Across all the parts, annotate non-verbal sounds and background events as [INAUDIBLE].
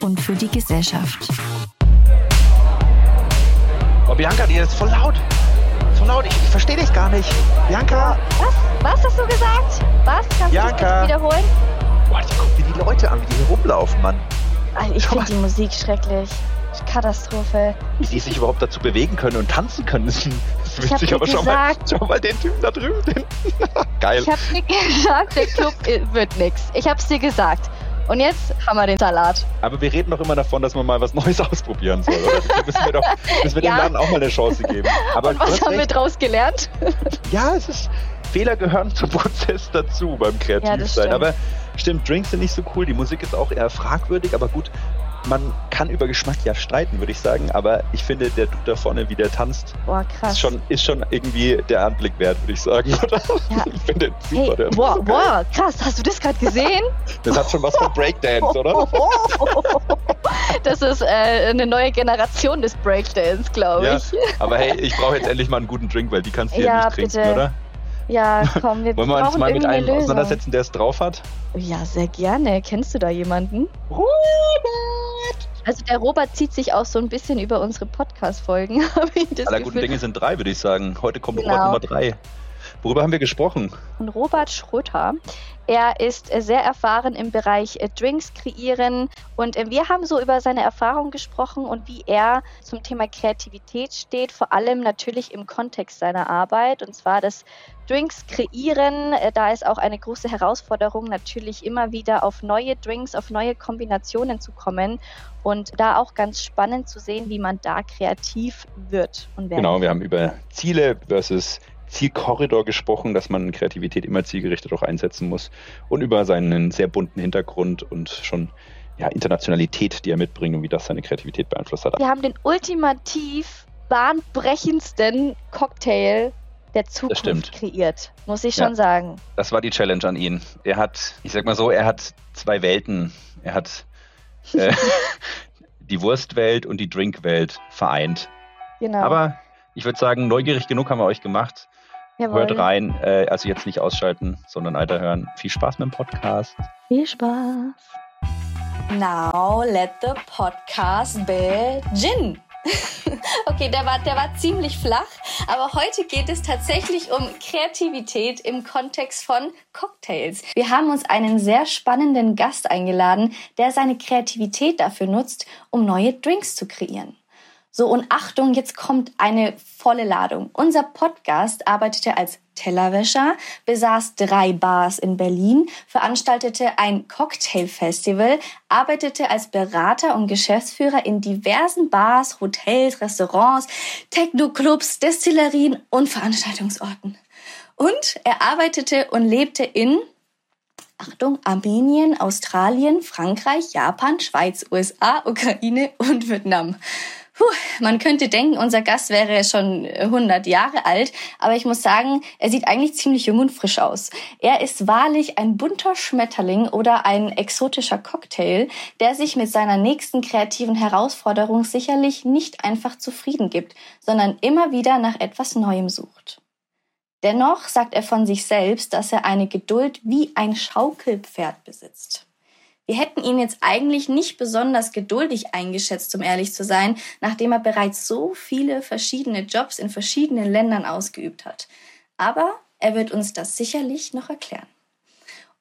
und für die Gesellschaft. Oh, Bianca, die ist voll laut. Voll laut, ich, ich verstehe dich gar nicht. Bianca! Was? Was hast du gesagt? Was? Kannst Bianca. du das wiederholen? Boah, ich guck mir die Leute an, wie die hier rumlaufen, Mann. Alter, ich finde die Musik schrecklich. Katastrophe. Wie die sich überhaupt dazu bewegen können und tanzen können. Das ist, witzig, aber schau mal, schau mal den Typen da drüben. [LAUGHS] Geil. Ich hab dir [LAUGHS] gesagt, der Club äh, wird nix. Ich hab's dir gesagt. Und jetzt haben wir den Salat. Aber wir reden doch immer davon, dass man mal was Neues [LAUGHS] ausprobieren soll, oder? Das müssen wir doch müssen wir Ja. dem Laden auch mal eine Chance geben. Aber du Was haben wir recht. draus gelernt? Ja, es ist. Fehler gehören zum Prozess dazu beim Kreativsein. stimmt. aber stimmt, Drinks sind nicht so cool. Die Musik ist auch eher fragwürdig, aber gut, man kann über Geschmack ja streiten, würde ich sagen. Aber ich finde, der Dude da vorne, wie der tanzt, Boah, krass. ist schon, ist schon irgendwie der Anblick wert, würde ich sagen. Oder? Ja. [LAUGHS] Ich finde den super. Hey, der ist boah, so boah, krass. Hast du das gerade gesehen? [LAUGHS] Das hat schon was von Breakdance, oder? [LAUGHS] Das ist äh, eine neue Generation des Breakdance, glaube Ja, ich. aber hey, ich brauche jetzt endlich mal einen guten Drink, weil die kannst du ja, Ja, nicht trinken, bitte. oder? Ja, [LAUGHS] komm, wir Wollen wir uns mal mit einem Lösung. auseinandersetzen, der es drauf hat? Ja, sehr gerne. Kennst du da jemanden? Robert! Also der Robert zieht sich auch so ein bisschen über unsere Podcast-Folgen, [LAUGHS] habe ich das Aller guten Gefühl. Dinge sind drei, würde ich sagen. Heute kommt Genau. Robert Nummer drei. Worüber haben wir gesprochen? Robert Schröter. Er ist sehr erfahren im Bereich äh, Drinks kreieren und äh, wir haben so über seine Erfahrungen gesprochen und wie er zum Thema Kreativität steht, vor allem natürlich im Kontext seiner Arbeit und zwar das Drinks kreieren. Äh, Da ist auch eine große Herausforderung, natürlich immer wieder auf neue Drinks, auf neue Kombinationen zu kommen und da auch ganz spannend zu sehen, wie man da kreativ wird und Genau, wir haben über Ziele versus Zielkorridor gesprochen, dass man Kreativität immer zielgerichtet auch einsetzen muss und über seinen sehr bunten Hintergrund und schon ja, Internationalität, die er mitbringt und wie das seine Kreativität beeinflusst hat. Wir haben den ultimativ bahnbrechendsten Cocktail der Zukunft kreiert, muss ich Ja. schon sagen. Das war die Challenge an ihn. Er hat, ich sag mal so, er hat zwei Welten. Er hat äh, [LAUGHS] die Wurstwelt und die Drinkwelt vereint. Genau. Aber ich würde sagen, neugierig genug haben wir euch gemacht. Jawohl. Hört rein, äh, also jetzt nicht ausschalten, sondern weiterhören. Viel Spaß mit dem Podcast. Viel Spaß. Now let the podcast begin. [LAUGHS] Okay, der war, der war ziemlich flach, aber heute geht es tatsächlich um Kreativität im Kontext von Cocktails. Wir haben uns einen sehr spannenden Gast eingeladen, der seine Kreativität dafür nutzt, um neue Drinks zu kreieren. So, und Achtung, jetzt kommt eine volle Ladung. Unser Podcast arbeitete als Tellerwäscher, besaß drei Bars in Berlin, veranstaltete ein Cocktailfestival, arbeitete als Berater und Geschäftsführer in diversen Bars, Hotels, Restaurants, Techno-Clubs, Destillerien und Veranstaltungsorten. Und er arbeitete und lebte in Achtung, Armenien, Australien, Frankreich, Japan, Schweiz, USA, Ukraine und Vietnam. Puh, man könnte denken, unser Gast wäre schon 100 Jahre alt, aber ich muss sagen, er sieht eigentlich ziemlich jung und frisch aus. Er ist wahrlich ein bunter Schmetterling oder ein exotischer Cocktail, der sich mit seiner nächsten kreativen Herausforderung sicherlich nicht einfach zufrieden gibt, sondern immer wieder nach etwas Neuem sucht. Dennoch sagt er von sich selbst, dass er eine Geduld wie ein Schaukelpferd besitzt. Wir hätten ihn jetzt eigentlich nicht besonders geduldig eingeschätzt, um ehrlich zu sein, nachdem er bereits so viele verschiedene Jobs in verschiedenen Ländern ausgeübt hat. Aber er wird uns das sicherlich noch erklären.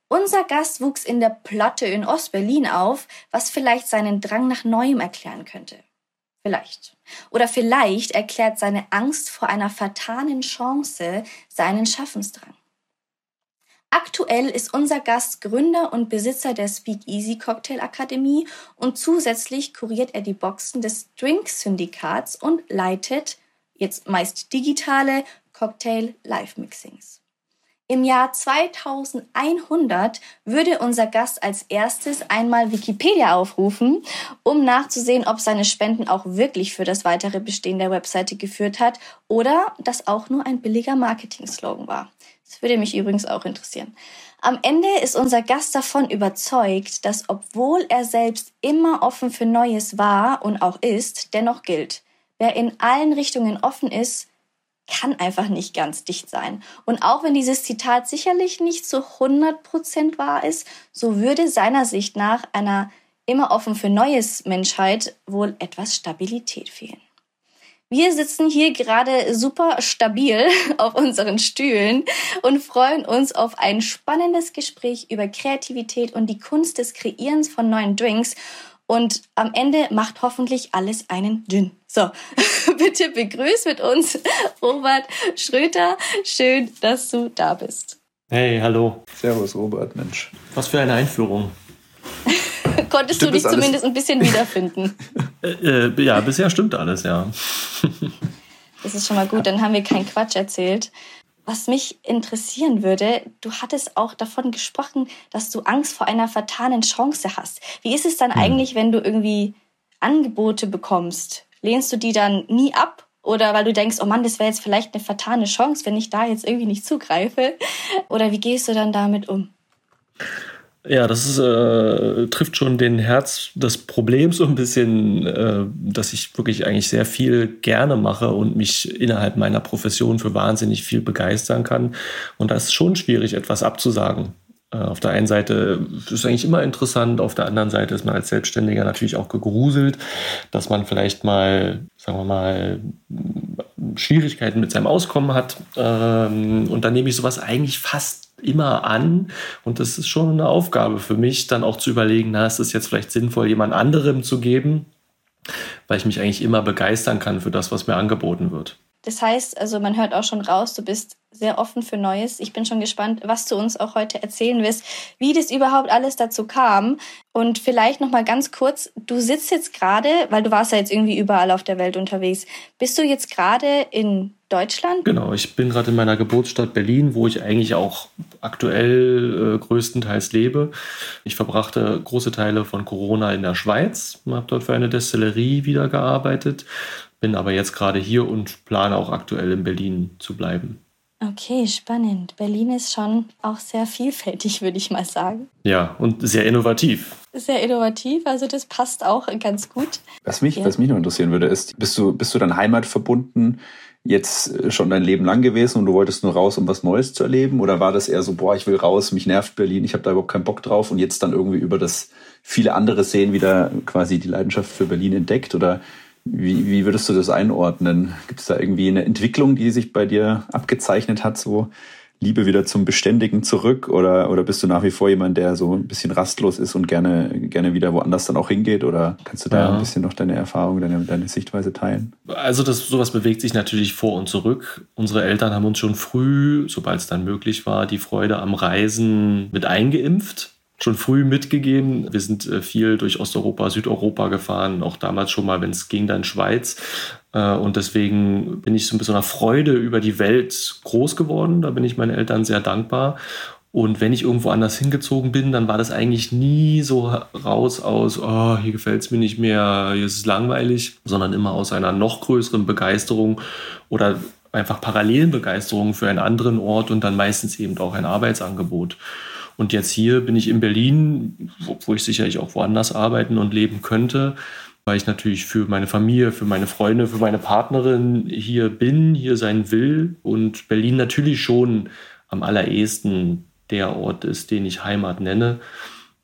Unser Gast wuchs in der Plotte in Ostberlin auf, was vielleicht seinen Drang nach Neuem erklären könnte. Vielleicht. Oder vielleicht erklärt seine Angst vor einer vertanen Chance seinen Schaffensdrang. Aktuell ist unser Gast Gründer und Besitzer der Speakeasy Cocktail Akademie und zusätzlich kuriert er die Boxen des Drink-Syndikats und leitet jetzt meist digitale Cocktail Live-Mixings. Im Jahr 2100 würde unser Gast als erstes einmal Wikipedia aufrufen, um nachzusehen, ob seine Spenden auch wirklich für das weitere Bestehen der Webseite geführt hat oder das auch nur ein billiger Marketing-Slogan war. Das würde mich übrigens auch interessieren. Am Ende ist unser Gast davon überzeugt, dass obwohl er selbst immer offen für Neues war und auch ist, dennoch gilt. Wer in allen Richtungen offen ist, kann einfach nicht ganz dicht sein. Und auch wenn dieses Zitat sicherlich nicht zu 100% wahr ist, so würde seiner Sicht nach einer immer offen für Neues Menschheit wohl etwas Stabilität fehlen. Wir sitzen hier gerade super stabil [LAUGHS] auf unseren Stühlen und freuen uns auf ein spannendes Gespräch über Kreativität und die Kunst des Kreierens von neuen Drinks. Und am Ende macht hoffentlich alles einen Gin. So, [LAUGHS] bitte begrüß mit uns Robert Schröter. Schön, dass du da bist. Hey, hallo. Servus, Robert, Mensch. Was für eine Einführung. [LAUGHS] [LAUGHS] Konntest stimmt du dich zumindest ein bisschen wiederfinden? äh, äh, ja, bisher stimmt alles, ja. das ist schon mal gut, dann haben wir keinen Quatsch erzählt. Was mich interessieren würde, du hattest auch davon gesprochen, dass du Angst vor einer vertanen Chance hast. Wie ist es dann hm. eigentlich, wenn du irgendwie Angebote bekommst? Lehnst du die dann nie ab? Oder weil du denkst, oh Mann, das wäre jetzt vielleicht eine vertane Chance, wenn ich da jetzt irgendwie nicht zugreife? Oder wie gehst du dann damit um? Ja, das ist, äh, trifft schon den Herz des Problems so ein bisschen, äh, dass ich wirklich eigentlich sehr viel gerne mache und mich innerhalb meiner Profession für wahnsinnig viel begeistern kann. Und da ist schon schwierig, etwas abzusagen. Äh, auf der einen Seite ist es eigentlich immer interessant, auf der anderen Seite ist man als Selbstständiger natürlich auch gegruselt, dass man vielleicht mal, sagen wir mal, Schwierigkeiten mit seinem Auskommen hat. Ähm, und dann nehme ich sowas eigentlich fast immer an. Und das ist schon eine Aufgabe für mich, dann auch zu überlegen, na, ist es jetzt vielleicht sinnvoll, jemand anderem zu geben, weil ich mich eigentlich immer begeistern kann für das, was mir angeboten wird. Das heißt, also man hört auch schon raus, du bist sehr offen für Neues. Ich bin schon gespannt, was du uns auch heute erzählen wirst, wie das überhaupt alles dazu kam. Und vielleicht noch mal ganz kurz, du sitzt jetzt gerade, weil du warst ja jetzt irgendwie überall auf der Welt unterwegs. Bist du jetzt gerade in Deutschland? Genau, ich bin gerade in meiner Geburtsstadt Berlin, wo ich eigentlich auch aktuell äh, größtenteils lebe. Ich verbrachte große Teile von Corona in der Schweiz, habe dort für eine Destillerie wieder gearbeitet bin aber jetzt gerade hier und plane auch aktuell in Berlin zu bleiben. Okay, spannend. Berlin ist schon auch sehr vielfältig, [LAUGHS] würde ich mal sagen. Ja, und sehr innovativ. Sehr innovativ, also das passt auch ganz gut. Was mich, ja. was mich noch interessieren würde, ist, bist du, bist du dann heimatverbunden jetzt äh, schon dein Leben lang gewesen und du wolltest nur raus, um was Neues zu erleben? Oder war das eher so, boah, ich will raus, mich nervt Berlin, ich habe da überhaupt keinen Bock drauf und jetzt dann irgendwie über das viele andere sehen wieder quasi die Leidenschaft für Berlin entdeckt? Oder wie, wie würdest du das einordnen? Gibt es da irgendwie eine Entwicklung, die sich bei dir abgezeichnet hat, so Liebe wieder zum Beständigen zurück? Oder, oder bist du nach wie vor jemand, der so ein bisschen rastlos ist und gerne, gerne wieder woanders dann auch hingeht? Oder kannst du da ja. ein bisschen noch deine Erfahrung, deine, deine Sichtweise teilen? Also das, sowas bewegt sich natürlich vor und zurück. Unsere Eltern haben uns schon früh, sobald es dann möglich war, die Freude am Reisen mit eingeimpft schon früh mitgegeben. Wir sind äh, viel durch Osteuropa, Südeuropa gefahren, auch damals schon mal, wenn es ging, dann Schweiz. Äh, und deswegen bin ich so mit so einer Freude über die Welt groß geworden. Da bin ich meinen Eltern sehr dankbar. Und wenn ich irgendwo anders hingezogen bin, dann war das eigentlich nie so raus aus, oh, hier gefällt es mir nicht mehr, hier ist es langweilig, sondern immer aus einer noch größeren Begeisterung oder einfach parallelen Begeisterung für einen anderen Ort und dann meistens eben auch ein Arbeitsangebot. Und jetzt hier bin ich in Berlin, wo, ich sicherlich auch woanders arbeiten und leben könnte, weil ich natürlich für meine Familie, für meine Freunde, für meine Partnerin hier bin, hier sein will und Berlin natürlich schon am allerersten der Ort ist, den ich Heimat nenne.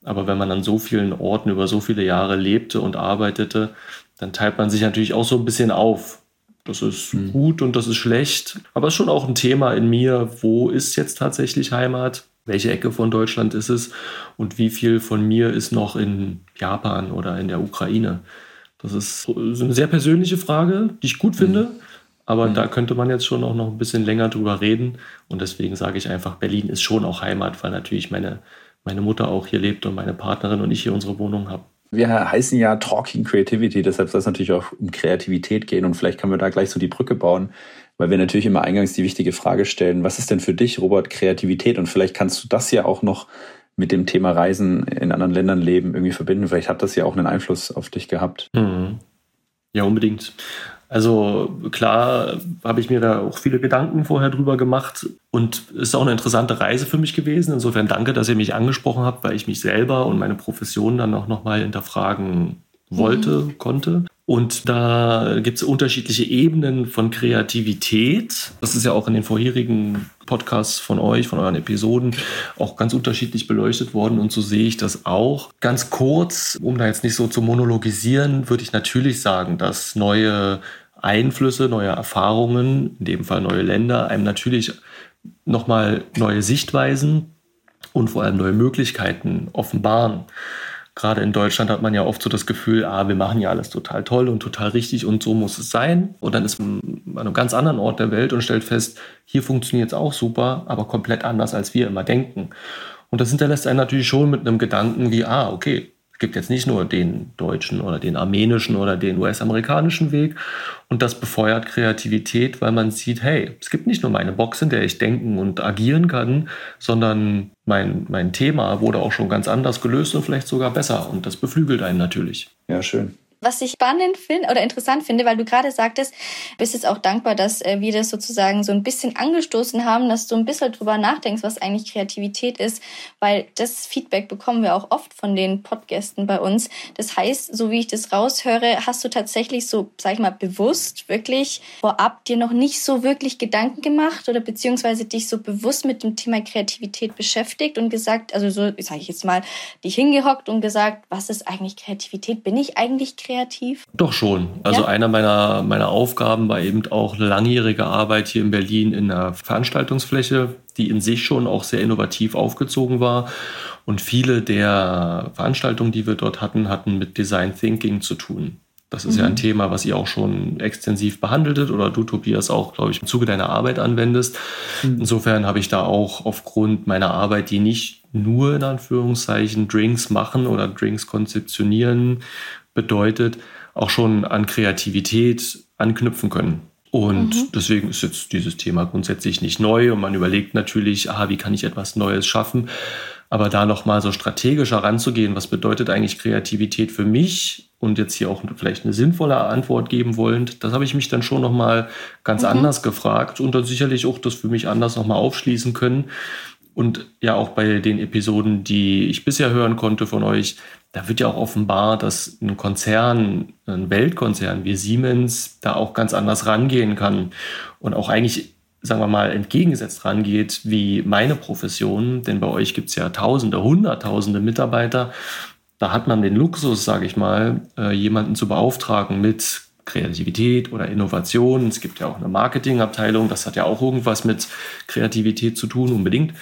Aber wenn man an so vielen Orten über so viele Jahre lebte und arbeitete, dann teilt man sich natürlich auch so ein bisschen auf. Das ist mhm. gut und das ist schlecht. Aber es ist schon auch ein Thema in mir, wo ist jetzt tatsächlich Heimat? Welche Ecke von Deutschland ist es und wie viel von mir ist noch in Japan oder in der Ukraine. Das ist eine sehr persönliche Frage, die ich gut finde, mhm. aber mhm. da könnte man jetzt schon auch noch ein bisschen länger drüber reden und deswegen sage ich einfach, Berlin ist schon auch Heimat, weil natürlich meine, meine Mutter auch hier lebt und meine Partnerin und ich hier unsere Wohnung haben. Wir heißen ja Talking Creativity, deshalb soll es natürlich auch um Kreativität gehen und vielleicht können wir da gleich so die Brücke bauen weil wir natürlich immer eingangs die wichtige Frage stellen, was ist denn für dich, Robert, Kreativität? Und vielleicht kannst du das ja auch noch mit dem Thema Reisen in anderen Ländern leben irgendwie verbinden. Vielleicht hat das ja auch einen Einfluss auf dich gehabt. Mhm. Ja, unbedingt. Also klar habe ich mir da auch viele Gedanken vorher drüber gemacht und es ist auch eine interessante Reise für mich gewesen. Insofern danke, dass ihr mich angesprochen habt, weil ich mich selber und meine Profession dann auch nochmal hinterfragen wollte, mhm. konnte. Und da gibt es unterschiedliche Ebenen von Kreativität. Das ist ja auch in den vorherigen Podcasts von euch, von euren Episoden, auch ganz unterschiedlich beleuchtet worden. Und so sehe ich das auch. Ganz kurz, um da jetzt nicht so zu monologisieren, würde ich natürlich sagen, dass neue Einflüsse, neue Erfahrungen, in dem Fall neue Länder, einem natürlich nochmal neue Sichtweisen und vor allem neue Möglichkeiten offenbaren gerade in Deutschland hat man ja oft so das Gefühl, ah, wir machen ja alles total toll und total richtig und so muss es sein. Und dann ist man an einem ganz anderen Ort der Welt und stellt fest, hier funktioniert es auch super, aber komplett anders, als wir immer denken. Und das hinterlässt einen natürlich schon mit einem Gedanken wie, ah, okay, gibt jetzt nicht nur den deutschen oder den armenischen oder den US-amerikanischen Weg. Und das befeuert Kreativität, weil man sieht, hey, es gibt nicht nur meine Box, in der ich denken und agieren kann, sondern mein, mein Thema wurde auch schon ganz anders gelöst und vielleicht sogar besser. Und das beflügelt einen natürlich. Ja, schön. Was ich spannend finde oder interessant finde, weil du gerade sagtest, bist jetzt auch dankbar, dass äh, wir das sozusagen so ein bisschen angestoßen haben, dass du ein bisschen drüber nachdenkst, was eigentlich Kreativität ist, weil das Feedback bekommen wir auch oft von den Podgästen bei uns. Das heißt, so wie ich das raushöre, hast du tatsächlich so, sag ich mal, bewusst wirklich vorab dir noch nicht so wirklich Gedanken gemacht oder beziehungsweise dich so bewusst mit dem Thema Kreativität beschäftigt und gesagt, also so, sage ich jetzt mal, dich hingehockt und gesagt, was ist eigentlich Kreativität? Bin ich eigentlich kreativ? Kreativ? Doch schon. Also ja? einer meiner, meiner Aufgaben war eben auch langjährige Arbeit hier in Berlin in einer Veranstaltungsfläche, die in sich schon auch sehr innovativ aufgezogen war. Und viele der Veranstaltungen, die wir dort hatten, hatten mit Design Thinking zu tun. Das ist mhm. ja ein mhm. Thema, was ihr auch schon extensiv behandeltet oder du, Tobias, auch, glaube ich, im Zuge deiner Arbeit anwendest. Mhm. Insofern habe ich da auch aufgrund meiner Arbeit, die nicht nur in Anführungszeichen Drinks machen oder Drinks konzeptionieren bedeutet, auch schon an Kreativität anknüpfen können. Und mhm. deswegen ist jetzt dieses Thema grundsätzlich nicht neu und man überlegt natürlich, ah, wie kann ich etwas Neues schaffen? Aber da nochmal so strategischer ranzugehen, was bedeutet eigentlich Kreativität für mich und jetzt hier auch vielleicht eine sinnvolle Antwort geben wollend, das habe ich mich dann schon nochmal ganz mhm. anders gefragt und dann sicherlich auch das für mich anders nochmal aufschließen können. Und ja, auch bei den Episoden, die ich bisher hören konnte von euch, da wird ja auch offenbar, dass ein Konzern, ein Weltkonzern wie Siemens da auch ganz anders rangehen kann und auch eigentlich, sagen wir mal, entgegengesetzt rangeht wie meine Profession. Denn bei euch gibt es ja Tausende, Hunderttausende Mitarbeiter. Da hat man den Luxus, sage ich mal, äh, jemanden zu beauftragen mit Kreativität oder Innovation. Es gibt ja auch eine Marketingabteilung, das hat ja auch irgendwas mit Kreativität zu tun, unbedingt.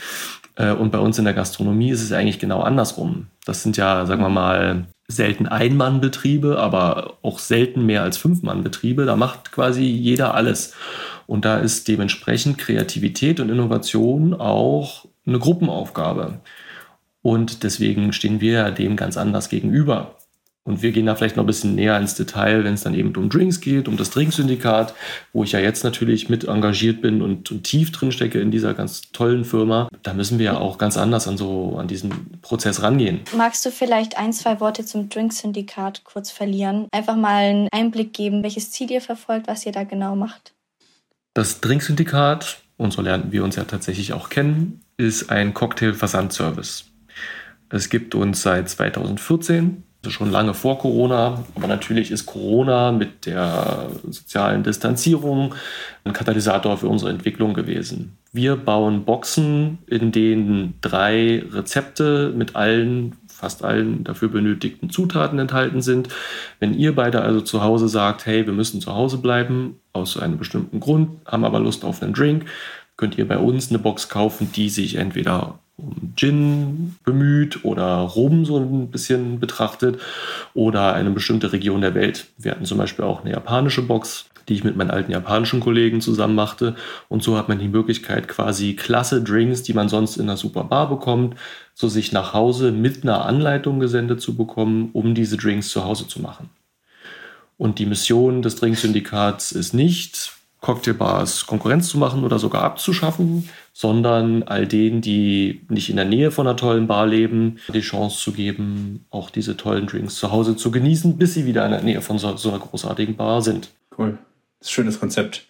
Äh, und bei uns in der Gastronomie ist es eigentlich genau andersrum. Das sind ja, sagen wir mal, selten Ein-Mann-Betriebe, aber auch selten mehr als Fünf-Mann-Betriebe. Da macht quasi jeder alles. Und da ist dementsprechend Kreativität und Innovation auch eine Gruppenaufgabe. Und deswegen stehen wir dem ganz anders gegenüber. Und wir gehen da vielleicht noch ein bisschen näher ins Detail, wenn es dann eben um Drinks geht, um das Drinksyndikat, wo ich ja jetzt natürlich mit engagiert bin und, und, tief drin stecke in dieser ganz tollen Firma. Da müssen wir ja auch ganz anders an so an diesen Prozess rangehen. Magst du vielleicht ein, zwei Worte zum Drinksyndikat kurz verlieren? Einfach mal einen Einblick geben, welches Ziel ihr verfolgt, was ihr da genau macht. Das Drinksyndikat, und so lernen wir uns ja tatsächlich auch kennen, ist ein Cocktail-Versandservice. Es gibt uns seit 2014 also schon lange vor Corona. Aber natürlich ist Corona mit der sozialen Distanzierung ein Katalysator für unsere Entwicklung gewesen. Wir bauen Boxen, in denen drei Rezepte mit allen, fast allen dafür benötigten Zutaten enthalten sind. Wenn ihr beide also zu Hause sagt, hey, wir müssen zu Hause bleiben, aus einem bestimmten Grund, haben aber Lust auf einen Drink, könnt ihr bei uns eine Box kaufen, die sich entweder um Gin bemüht oder Rum so ein bisschen betrachtet oder eine bestimmte Region der Welt. Wir hatten zum Beispiel auch eine japanische Box, die ich mit meinen alten japanischen Kollegen zusammen machte. Und so hat man die Möglichkeit, quasi klasse Drinks, die man sonst in einer super Bar bekommt, so sich nach Hause mit einer Anleitung gesendet zu bekommen, um diese Drinks zu Hause zu machen. Und die Mission des Drinksyndikats ist nicht, Cocktailbars Konkurrenz zu machen oder sogar abzuschaffen, sondern all denen, die nicht in der Nähe von einer tollen Bar leben, die Chance zu geben, auch diese tollen Drinks zu Hause zu genießen, bis sie wieder in der Nähe von so, so einer großartigen Bar sind. Cool. Das ist ein schönes Konzept.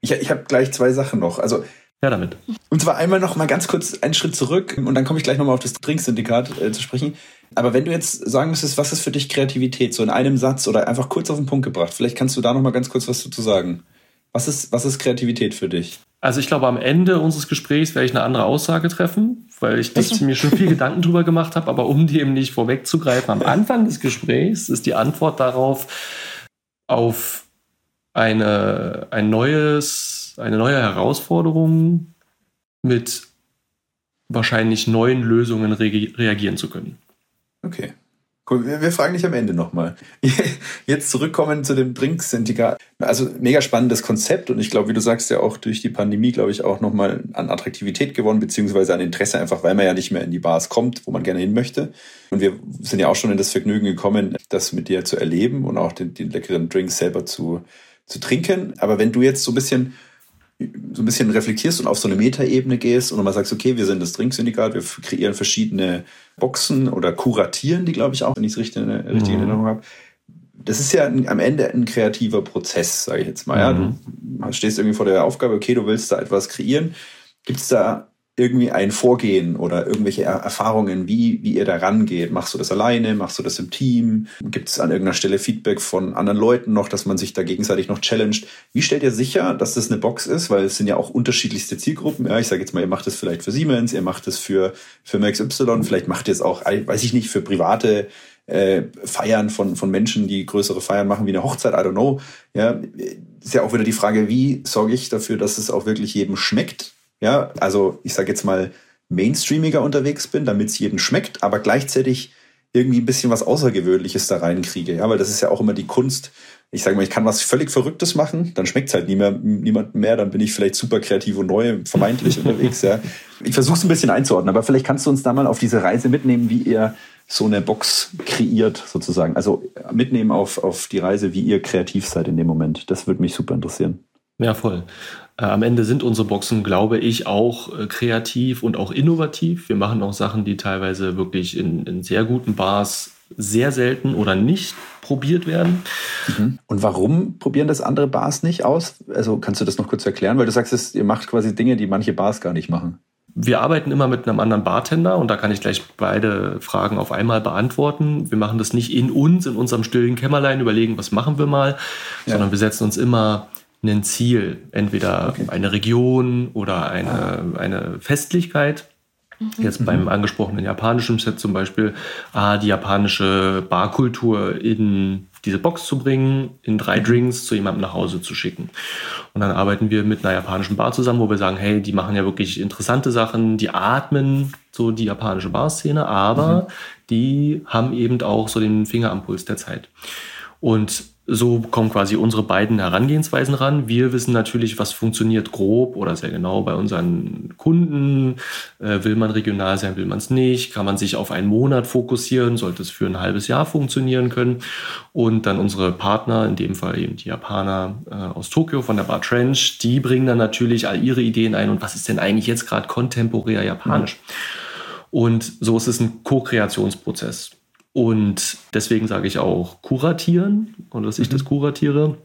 Ich, ich habe gleich zwei Sachen noch. Also ja, damit. Und zwar einmal noch mal ganz kurz einen Schritt zurück und dann komme ich gleich noch mal auf das Trinksyndikat äh, zu sprechen. Aber wenn du jetzt sagen müsstest, was ist für dich Kreativität, so in einem Satz oder einfach kurz auf den Punkt gebracht, vielleicht kannst du da noch mal ganz kurz was dazu sagen. Was ist, was ist Kreativität für dich? Also ich glaube, am Ende unseres Gesprächs werde ich eine andere Aussage treffen, weil ich das, mir schon viel Gedanken drüber gemacht habe. Aber um dem nicht vorwegzugreifen, am Anfang des Gesprächs ist die Antwort darauf auf eine, ein neues, eine neue Herausforderung mit wahrscheinlich neuen Lösungen reagieren zu können. Okay. Cool. Wir, fragen dich am Ende nochmal. [LAUGHS] Jetzt zurückkommen zu dem Drinksyndikat. Also mega spannendes Konzept und ich glaube, wie du sagst, ja auch durch die Pandemie, glaube ich, auch nochmal an Attraktivität gewonnen, beziehungsweise an Interesse, einfach weil man ja nicht mehr in die Bars kommt, wo man gerne hin möchte. Und wir sind ja auch schon in das Vergnügen gekommen, das mit dir zu erleben und auch den, den leckeren Drinks selber zu, zu trinken. Aber wenn du jetzt so ein bisschen so ein bisschen reflektierst und auf so eine Metaebene gehst und mal sagst, okay, wir sind das Trinksyndikat, wir kreieren verschiedene Boxen oder kuratieren die, glaube ich, auch, wenn ich es richtig, in mhm. Erinnerung habe. Das ist ja ein, am Ende ein kreativer Prozess, sage ich jetzt mal. Mhm. Ja, du stehst irgendwie vor der Aufgabe, okay, du willst da etwas kreieren. Gibt es da irgendwie ein Vorgehen oder irgendwelche Erfahrungen, wie, wie ihr da rangeht? Machst du das alleine? Machst du das im Team? Gibt es an irgendeiner Stelle Feedback von anderen Leuten noch, dass man sich da gegenseitig noch challenged? Wie stellt ihr sicher, dass das eine Box ist? Weil es sind ja auch unterschiedlichste Zielgruppen. Ja, ich sage jetzt mal, ihr macht es vielleicht für Siemens, ihr macht es für Firma XY, vielleicht macht ihr es auch, weiß ich nicht, für private äh, Feiern von, von Menschen, die größere Feiern machen wie eine Hochzeit, I don't know. Ja, ist ja auch wieder die Frage, wie sorge ich dafür, dass es auch wirklich jedem schmeckt? Ja, also ich sage jetzt mal mainstreamiger unterwegs bin, damit es jedem schmeckt, aber gleichzeitig irgendwie ein bisschen was Außergewöhnliches da reinkriege. Ja, weil das ist ja auch immer die Kunst. Ich sage mal, ich kann was völlig Verrücktes machen, dann schmeckt es halt nie mehr, niemandem mehr, dann bin ich vielleicht super kreativ und neu, vermeintlich unterwegs. Ja. Ich versuche es ein bisschen einzuordnen, aber vielleicht kannst du uns da mal auf diese Reise mitnehmen, wie ihr so eine Box kreiert, sozusagen. Also mitnehmen auf, auf die Reise, wie ihr kreativ seid in dem Moment. Das würde mich super interessieren. Ja, voll. Äh, am Ende sind unsere Boxen, glaube ich, auch äh, kreativ und auch innovativ. Wir machen auch Sachen, die teilweise wirklich in, in sehr guten Bars sehr selten oder nicht probiert werden. Mhm. Und warum probieren das andere Bars nicht aus? Also kannst du das noch kurz erklären? Weil du sagst, ihr macht quasi Dinge, die manche Bars gar nicht machen. Wir arbeiten immer mit einem anderen Bartender und da kann ich gleich beide Fragen auf einmal beantworten. Wir machen das nicht in uns, in unserem stillen Kämmerlein, überlegen, was machen wir mal, ja. sondern wir setzen uns immer ein Ziel, entweder okay. eine Region oder eine, ah. eine Festlichkeit. Mhm. Jetzt beim mhm. angesprochenen japanischen Set zum Beispiel, ah, die japanische Barkultur in diese Box zu bringen, in drei mhm. Drinks zu jemandem nach Hause zu schicken. Und dann arbeiten wir mit einer japanischen Bar zusammen, wo wir sagen, hey, die machen ja wirklich interessante Sachen, die atmen so die japanische Barszene, aber mhm. die haben eben auch so den Finger am Puls der Zeit. Und so kommen quasi unsere beiden Herangehensweisen ran. Wir wissen natürlich, was funktioniert grob oder sehr genau bei unseren Kunden. Äh, will man regional sein, will man es nicht? Kann man sich auf einen Monat fokussieren? Sollte es für ein halbes Jahr funktionieren können? Und dann unsere Partner, in dem Fall eben die Japaner äh, aus Tokio von der Bar Trench, die bringen dann natürlich all ihre Ideen ein. Und was ist denn eigentlich jetzt gerade kontemporär japanisch? Mhm. Und so ist es ein Co-Kreationsprozess. Und deswegen sage ich auch kuratieren und dass ich mhm. das kuratiere,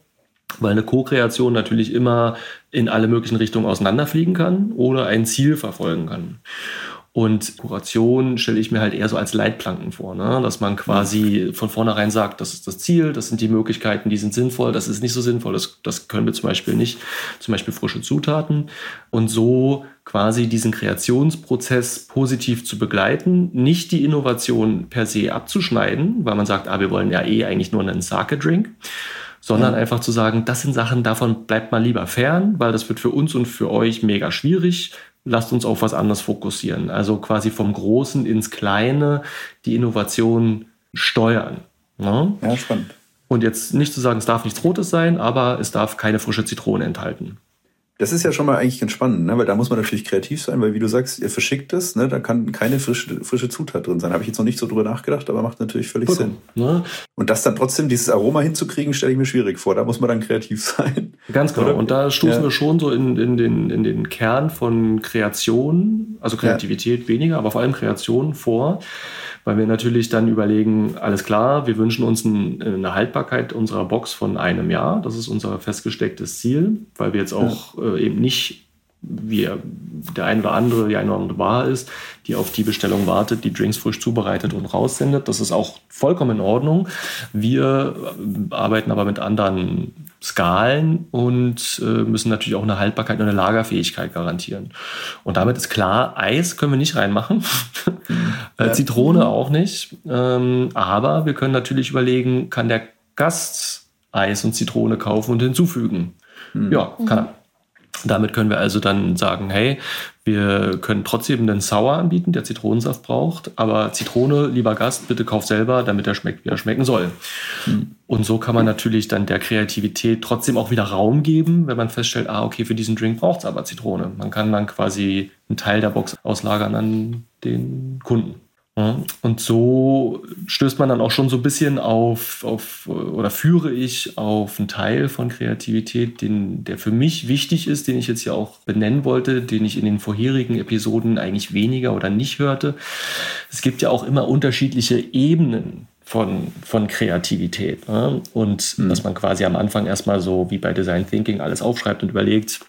weil eine Co-Kreation natürlich immer in alle möglichen Richtungen auseinanderfliegen kann oder ein Ziel verfolgen kann. Und Kuration stelle ich mir halt eher so als Leitplanken vor, ne? dass man quasi von vornherein sagt, das ist das Ziel, das sind die Möglichkeiten, die sind sinnvoll, das ist nicht so sinnvoll, das, das können wir zum Beispiel nicht, zum Beispiel frische Zutaten. Und so quasi diesen Kreationsprozess positiv zu begleiten, nicht die Innovation per se abzuschneiden, weil man sagt, ah, wir wollen ja eh eigentlich nur einen Sake-Drink, sondern ja. einfach zu sagen, das sind Sachen, davon bleibt mal lieber fern, weil das wird für uns und für euch mega schwierig lasst uns auf was anderes fokussieren. Also quasi vom Großen ins Kleine die Innovation steuern. Ne? Ja, spannend. Und jetzt nicht zu sagen, es darf nichts Rotes sein, aber es darf keine frische Zitrone enthalten. Das ist ja schon mal eigentlich ganz spannend, ne? weil da muss man natürlich kreativ sein, weil wie du sagst, ihr verschickt es, ne? da kann keine frische, frische Zutat drin sein. Habe ich jetzt noch nicht so drüber nachgedacht, aber macht natürlich völlig Gut, Sinn. Ne? Und das dann trotzdem, dieses Aroma hinzukriegen, stelle ich mir schwierig vor. Da muss man dann kreativ [LAUGHS] sein. Ganz genau. Oder? Und da stoßen ja. wir schon so in, in, den, in den Kern von Kreation, also Kreativität ja. weniger, aber vor allem Kreation vor weil wir natürlich dann überlegen, alles klar, wir wünschen uns ein, eine Haltbarkeit unserer Box von einem Jahr. Das ist unser festgestecktes Ziel, weil wir jetzt auch ja. äh, eben nicht wie der ein oder andere, die eine oder andere Bar ist, die auf die Bestellung wartet, die Drinks frisch zubereitet und raussendet. Das ist auch vollkommen in Ordnung. Wir arbeiten aber mit anderen Skalen und äh, müssen natürlich auch eine Haltbarkeit und eine Lagerfähigkeit garantieren. Und damit ist klar, Eis können wir nicht reinmachen, äh, ja. Zitrone auch nicht. Ähm, aber wir können natürlich überlegen, kann der Gast Eis und Zitrone kaufen und hinzufügen? Mhm. Ja, kann er. Damit können wir also dann sagen, hey, wir können trotzdem einen Sauer anbieten, der Zitronensaft braucht, aber Zitrone, lieber Gast, bitte kauf selber, damit er schmeckt, wie er schmecken soll. Mhm. Und so kann man natürlich dann der Kreativität trotzdem auch wieder Raum geben, wenn man feststellt, ah, okay, für diesen Drink braucht es aber Zitrone. Man kann dann quasi einen Teil der Box auslagern an den Kunden. Und so stößt man dann auch schon so ein bisschen auf, auf oder führe ich auf einen Teil von Kreativität, den, der für mich wichtig ist, den ich jetzt ja auch benennen wollte, den ich in den vorherigen Episoden eigentlich weniger oder nicht hörte. Es gibt ja auch immer unterschiedliche Ebenen von, von Kreativität. Ne? Und mhm. dass man quasi am Anfang erstmal so wie bei Design Thinking alles aufschreibt und überlegt,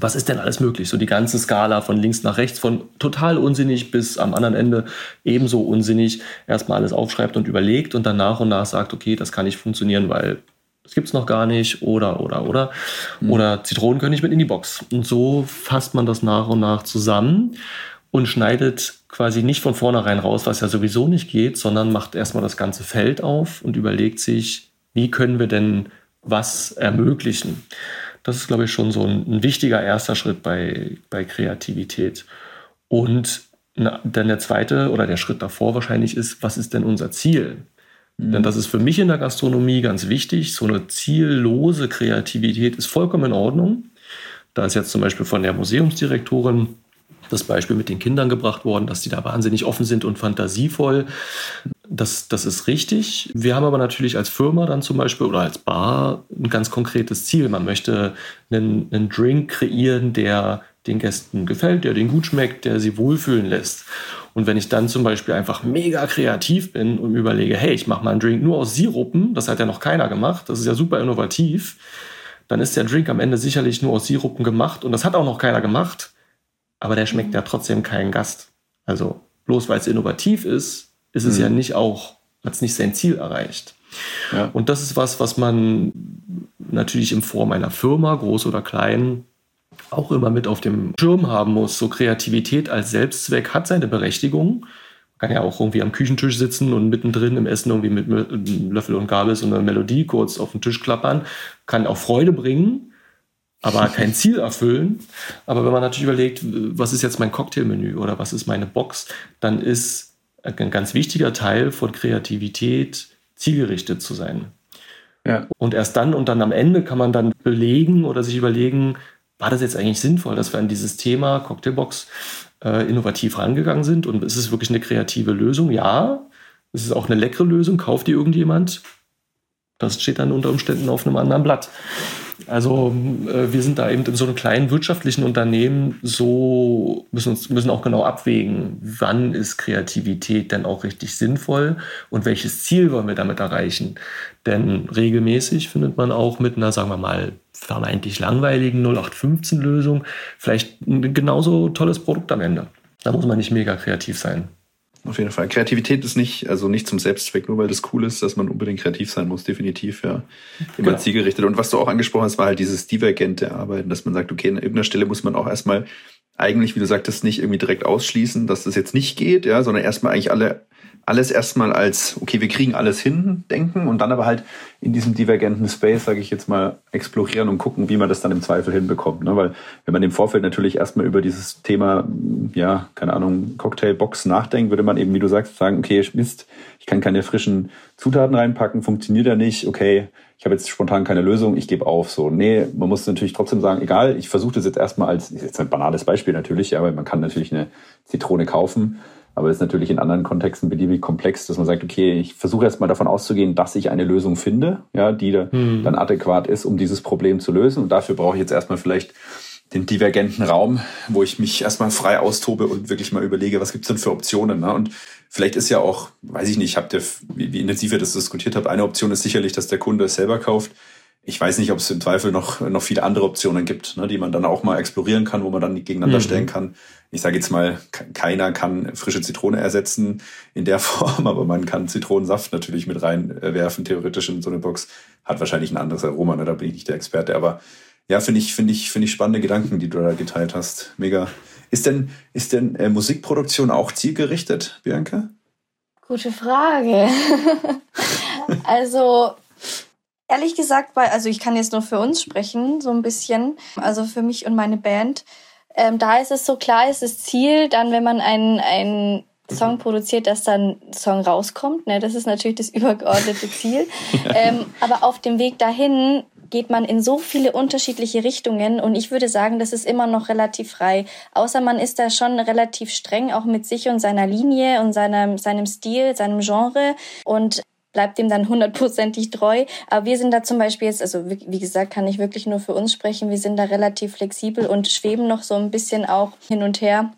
was ist denn alles möglich? So die ganze Skala von links nach rechts, von total unsinnig bis am anderen Ende ebenso unsinnig, erstmal alles aufschreibt und überlegt und dann nach und nach sagt, okay, das kann nicht funktionieren, weil das gibt es noch gar nicht oder, oder, oder. Mhm. Oder Zitronen können nicht mit in die Box. Und so fasst man das nach und nach zusammen und schneidet quasi nicht von vornherein raus, was ja sowieso nicht geht, sondern macht erstmal das ganze Feld auf und überlegt sich, wie können wir denn was ermöglichen. Das ist, glaube ich, schon so ein, ein wichtiger erster Schritt bei, bei Kreativität. Und na, dann der zweite oder der Schritt davor wahrscheinlich ist, was ist denn unser Ziel? Mhm. Denn das ist für mich in der Gastronomie ganz wichtig. So eine ziellose Kreativität ist vollkommen in Ordnung. Da ist jetzt zum Beispiel von der Museumsdirektorin das Beispiel mit den Kindern gebracht worden, dass die da wahnsinnig offen sind und fantasievoll. Das, das ist richtig. Wir haben aber natürlich als Firma dann zum Beispiel oder als Bar ein ganz konkretes Ziel. Man möchte einen, einen Drink kreieren, der den Gästen gefällt, der den gut schmeckt, der sie wohlfühlen lässt. Und wenn ich dann zum Beispiel einfach mega kreativ bin und überlege, hey, ich mache mal einen Drink nur aus Sirupen, das hat ja noch keiner gemacht, das ist ja super innovativ, dann ist der Drink am Ende sicherlich nur aus Sirupen gemacht und das hat auch noch keiner gemacht aber der schmeckt ja trotzdem keinen Gast. Also bloß weil es innovativ ist, ist es mhm. ja nicht auch, hat es nicht sein Ziel erreicht. Ja. Und das ist was, was man natürlich in Form einer Firma, groß oder klein, auch immer mit auf dem Schirm haben muss. So Kreativität als Selbstzweck hat seine Berechtigung. Man kann ja auch irgendwie am Küchentisch sitzen und mittendrin im Essen irgendwie mit Löffel und Gabel so eine Melodie kurz auf den Tisch klappern. Kann auch Freude bringen aber [LAUGHS] kein Ziel erfüllen. Aber wenn man natürlich überlegt, was ist jetzt mein Cocktailmenü oder was ist meine Box, dann ist ein ganz wichtiger Teil von Kreativität zielgerichtet zu sein. Ja. Und erst dann und dann am Ende kann man dann belegen oder sich überlegen, war das jetzt eigentlich sinnvoll, dass wir an dieses Thema Cocktailbox äh, innovativ rangegangen sind und ist es wirklich eine kreative Lösung? Ja, es ist auch eine leckere Lösung, kauft die irgendjemand? Das steht dann unter Umständen auf einem anderen Blatt. Also äh, wir sind da eben in so einem kleinen wirtschaftlichen Unternehmen so, müssen, uns, müssen auch genau abwägen, wann ist Kreativität denn auch richtig sinnvoll und welches Ziel wollen wir damit erreichen. Denn regelmäßig findet man auch mit einer, sagen wir mal, vermeintlich langweiligen 0815-Lösung vielleicht ein genauso tolles Produkt am Ende. Da muss man nicht mega kreativ sein. Auf jeden Fall. Kreativität ist nicht, also nicht zum Selbstzweck, nur weil das cool ist, dass man unbedingt kreativ sein muss, definitiv, ja. Immer genau. zielgerichtet. Und was du auch angesprochen hast, war halt dieses divergente Arbeiten, dass man sagt, okay, an irgendeiner Stelle muss man auch erstmal eigentlich, wie du sagtest, nicht irgendwie direkt ausschließen, dass das jetzt nicht geht, ja, sondern erstmal eigentlich alle alles erstmal als, okay, wir kriegen alles hin, denken und dann aber halt in diesem divergenten Space, sage ich jetzt mal, explorieren und gucken, wie man das dann im Zweifel hinbekommt. Ne? Weil wenn man im Vorfeld natürlich erstmal über dieses Thema, ja, keine Ahnung, Cocktailbox nachdenkt, würde man eben, wie du sagst, sagen, okay, Mist, ich kann keine frischen Zutaten reinpacken, funktioniert ja nicht, okay, ich habe jetzt spontan keine Lösung, ich gebe auf. So, nee, man muss natürlich trotzdem sagen, egal, ich versuche das jetzt erstmal als, jetzt ein banales Beispiel natürlich, weil man kann natürlich eine Zitrone kaufen aber ist natürlich in anderen Kontexten beliebig komplex, dass man sagt, okay, ich versuche erstmal davon auszugehen, dass ich eine Lösung finde, ja, die mhm. dann adäquat ist, um dieses Problem zu lösen. Und dafür brauche ich jetzt erstmal vielleicht den divergenten Raum, wo ich mich erstmal frei austobe und wirklich mal überlege, was gibt's denn für Optionen. Ne? Und vielleicht ist ja auch, weiß ich nicht, habt ihr, wie, wie intensiv ihr das diskutiert habt, eine Option ist sicherlich, dass der Kunde es selber kauft. Ich weiß nicht, ob es im Zweifel noch, noch viele andere Optionen gibt, ne, die man dann auch mal explorieren kann, wo man dann gegeneinander mhm. stellen kann ich sage jetzt mal, keiner kann frische Zitrone ersetzen in der [LAUGHS] Form, aber man kann Zitronensaft natürlich mit reinwerfen, theoretisch in so eine Box. Hat wahrscheinlich ein anderes Aroma, ne? da bin ich nicht der Experte. Aber ja, finde ich, finde ich, finde ich spannende Gedanken, die du da geteilt hast. Mega. Ist denn, ist denn äh, Musikproduktion auch zielgerichtet, Bianca? Gute Frage. [LAUGHS] also, ehrlich gesagt, weil, also ich kann jetzt nur für uns sprechen, so ein bisschen. Also für mich und meine Band ähm, da ist es so klar, ist das Ziel, dann, wenn man einen, einen Song produziert, dass dann ein Song rauskommt. Ne? Das ist natürlich das [LAUGHS] übergeordnete Ziel. ähm, aber auf dem Weg dahin geht man in so viele unterschiedliche Richtungen und ich würde sagen, das ist immer noch relativ frei. Außer man ist da schon relativ streng, auch mit sich und seiner Linie und seinem, seinem Stil, seinem Genre. Und bleibt dem dann hundertprozentig treu. Aber wir sind da zum Beispiel jetzt, also wie gesagt, kann ich wirklich nur für uns sprechen. Wir sind da relativ flexibel und schweben noch so ein bisschen auch hin und her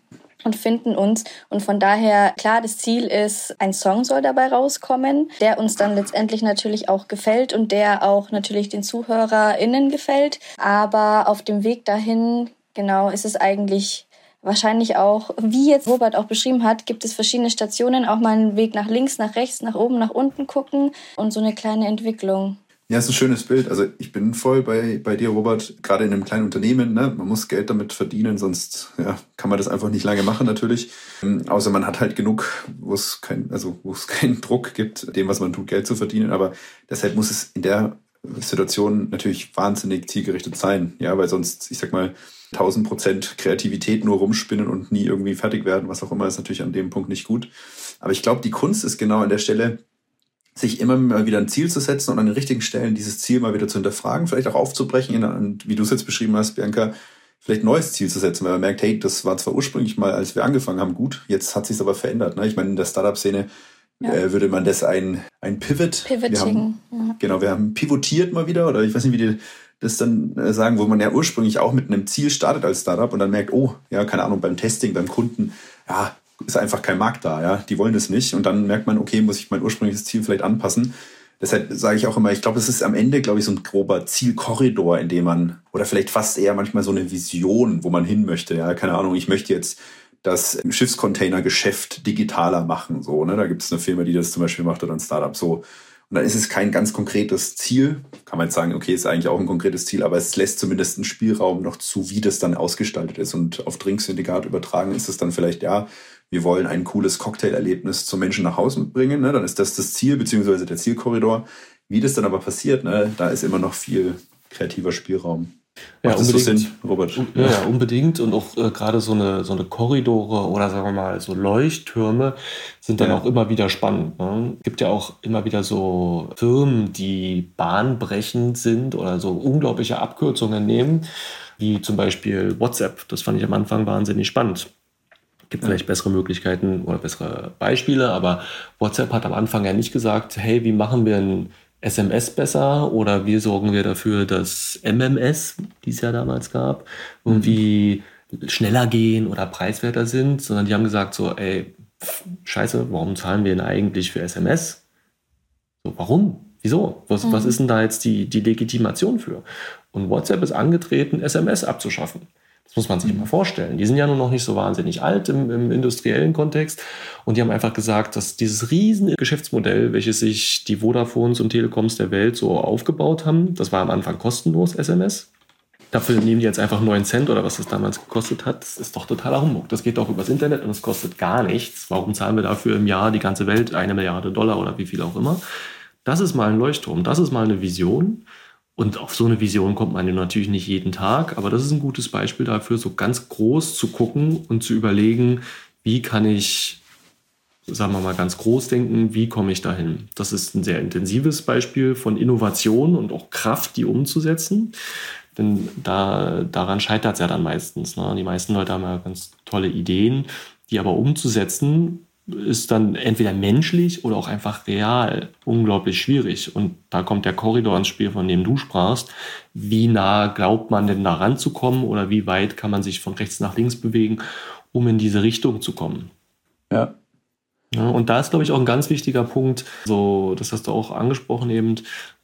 und finden uns. Und von daher, klar, das Ziel ist, ein Song soll dabei rauskommen, der uns dann letztendlich natürlich auch gefällt und der auch natürlich den ZuhörerInnen gefällt. Aber auf dem Weg dahin, genau, ist es eigentlich wahrscheinlich auch, wie jetzt Robert auch beschrieben hat, gibt es verschiedene Stationen, auch mal einen Weg nach links, nach rechts, nach oben, nach unten gucken und so eine kleine Entwicklung. Ja, ist ein schönes Bild. Also ich bin voll bei, bei dir, Robert, gerade in einem kleinen Unternehmen. Ne? Man muss Geld damit verdienen, sonst ja, kann man das einfach nicht lange machen natürlich. Ähm, außer man hat halt genug, wo es kein, also wo es [LAUGHS] keinen Druck gibt, dem, was man tut, Geld zu verdienen. Aber deshalb muss es in der Situation natürlich wahnsinnig zielgerichtet sein. Ja, weil sonst, ich sag mal, 1000 Prozent Kreativität nur rumspinnen und nie irgendwie fertig werden, was auch immer, ist natürlich an dem Punkt nicht gut. Aber ich glaube, die Kunst ist genau an der Stelle, sich immer mal wieder ein Ziel zu setzen und an den richtigen Stellen dieses Ziel mal wieder zu hinterfragen, vielleicht auch aufzubrechen, und wie du es jetzt beschrieben hast, Bianca, vielleicht ein neues Ziel zu setzen, weil man merkt, hey, das war zwar ursprünglich mal, als wir angefangen haben, gut, jetzt hat sich aber verändert. Ne? Ich meine, in der Startup-Szene ja. äh, würde man das ein, ein Pivot. Pivoting. Wir haben, ja. Genau, wir haben pivotiert mal wieder, oder ich weiß nicht, wie die das dann äh, sagen, wo man ja ursprünglich auch mit einem Ziel startet als Startup und dann merkt, oh, ja, keine Ahnung, beim Testing, beim Kunden, ja, ist einfach kein Markt da, ja, die wollen das nicht. Und dann merkt man, okay, muss ich mein ursprüngliches Ziel vielleicht anpassen. Deshalb sage ich auch immer, ich glaube, es ist am Ende, glaube ich, so ein grober Zielkorridor, in dem man, oder vielleicht fast eher manchmal so eine Vision, wo man hin möchte, ja, keine Ahnung, ich möchte jetzt das Schiffscontainer-Geschäft digitaler machen, so, ne, da gibt es eine Firma, die das zum Beispiel macht oder ein Startup, so, und dann ist es kein ganz konkretes Ziel. Kann man jetzt sagen, okay, ist eigentlich auch ein konkretes Ziel, aber es lässt zumindest einen Spielraum noch zu, wie das dann ausgestaltet ist. Und auf Drinksyndikat übertragen ist es dann vielleicht, ja, wir wollen ein cooles Cocktailerlebnis zum Menschen nach Hause bringen. Ne? Dann ist das das Ziel, beziehungsweise der Zielkorridor. Wie das dann aber passiert, ne? da ist immer noch viel kreativer Spielraum. Ja, unbedingt. So Sinn, Robert? Ja, ja, unbedingt. Und auch äh, gerade so eine, so eine Korridore oder sagen wir mal so Leuchttürme sind dann ja. auch immer wieder spannend. Ne? Es gibt ja auch immer wieder so Firmen, die bahnbrechend sind oder so unglaubliche Abkürzungen nehmen, wie zum Beispiel WhatsApp. Das fand ich am Anfang wahnsinnig spannend gibt vielleicht bessere Möglichkeiten oder bessere Beispiele, aber WhatsApp hat am Anfang ja nicht gesagt, hey, wie machen wir ein SMS besser oder wie sorgen wir dafür, dass MMS, die es ja damals gab, irgendwie schneller gehen oder preiswerter sind, sondern die haben gesagt so, ey, scheiße, warum zahlen wir denn eigentlich für SMS? So, warum? Wieso? Was, mhm. was ist denn da jetzt die, die Legitimation für? Und WhatsApp ist angetreten, SMS abzuschaffen. Das muss man sich mal vorstellen. Die sind ja nur noch nicht so wahnsinnig alt im, im, industriellen Kontext. Und die haben einfach gesagt, dass dieses riesen Geschäftsmodell, welches sich die Vodafones und Telekoms der Welt so aufgebaut haben, das war am Anfang kostenlos SMS. Dafür nehmen die jetzt einfach 9 Cent oder was das damals gekostet hat. Das ist doch totaler Humbug. Das geht auch übers Internet und es kostet gar nichts. Warum zahlen wir dafür im Jahr die ganze Welt eine Milliarde Dollar oder wie viel auch immer? Das ist mal ein Leuchtturm, das ist mal eine Vision. Und auf so eine Vision kommt man natürlich nicht jeden Tag, aber das ist ein gutes Beispiel dafür, so ganz groß zu gucken und zu überlegen, wie kann ich, sagen wir mal, ganz groß denken, wie komme ich dahin? Das ist ein sehr intensives Beispiel von Innovation und auch Kraft, die umzusetzen. Denn da, daran scheitert es ja dann meistens. Ne? Die meisten Leute haben ja ganz tolle Ideen, die aber umzusetzen, ist dann entweder menschlich oder auch einfach real unglaublich schwierig. Und da kommt der Korridor ins Spiel, von dem du sprachst. Wie nah glaubt man denn da ranzukommen oder wie weit kann man sich von rechts nach links bewegen, um in diese Richtung zu kommen? Ja. Ja, und da ist, glaube ich, auch ein ganz wichtiger Punkt, so, das hast du auch angesprochen eben,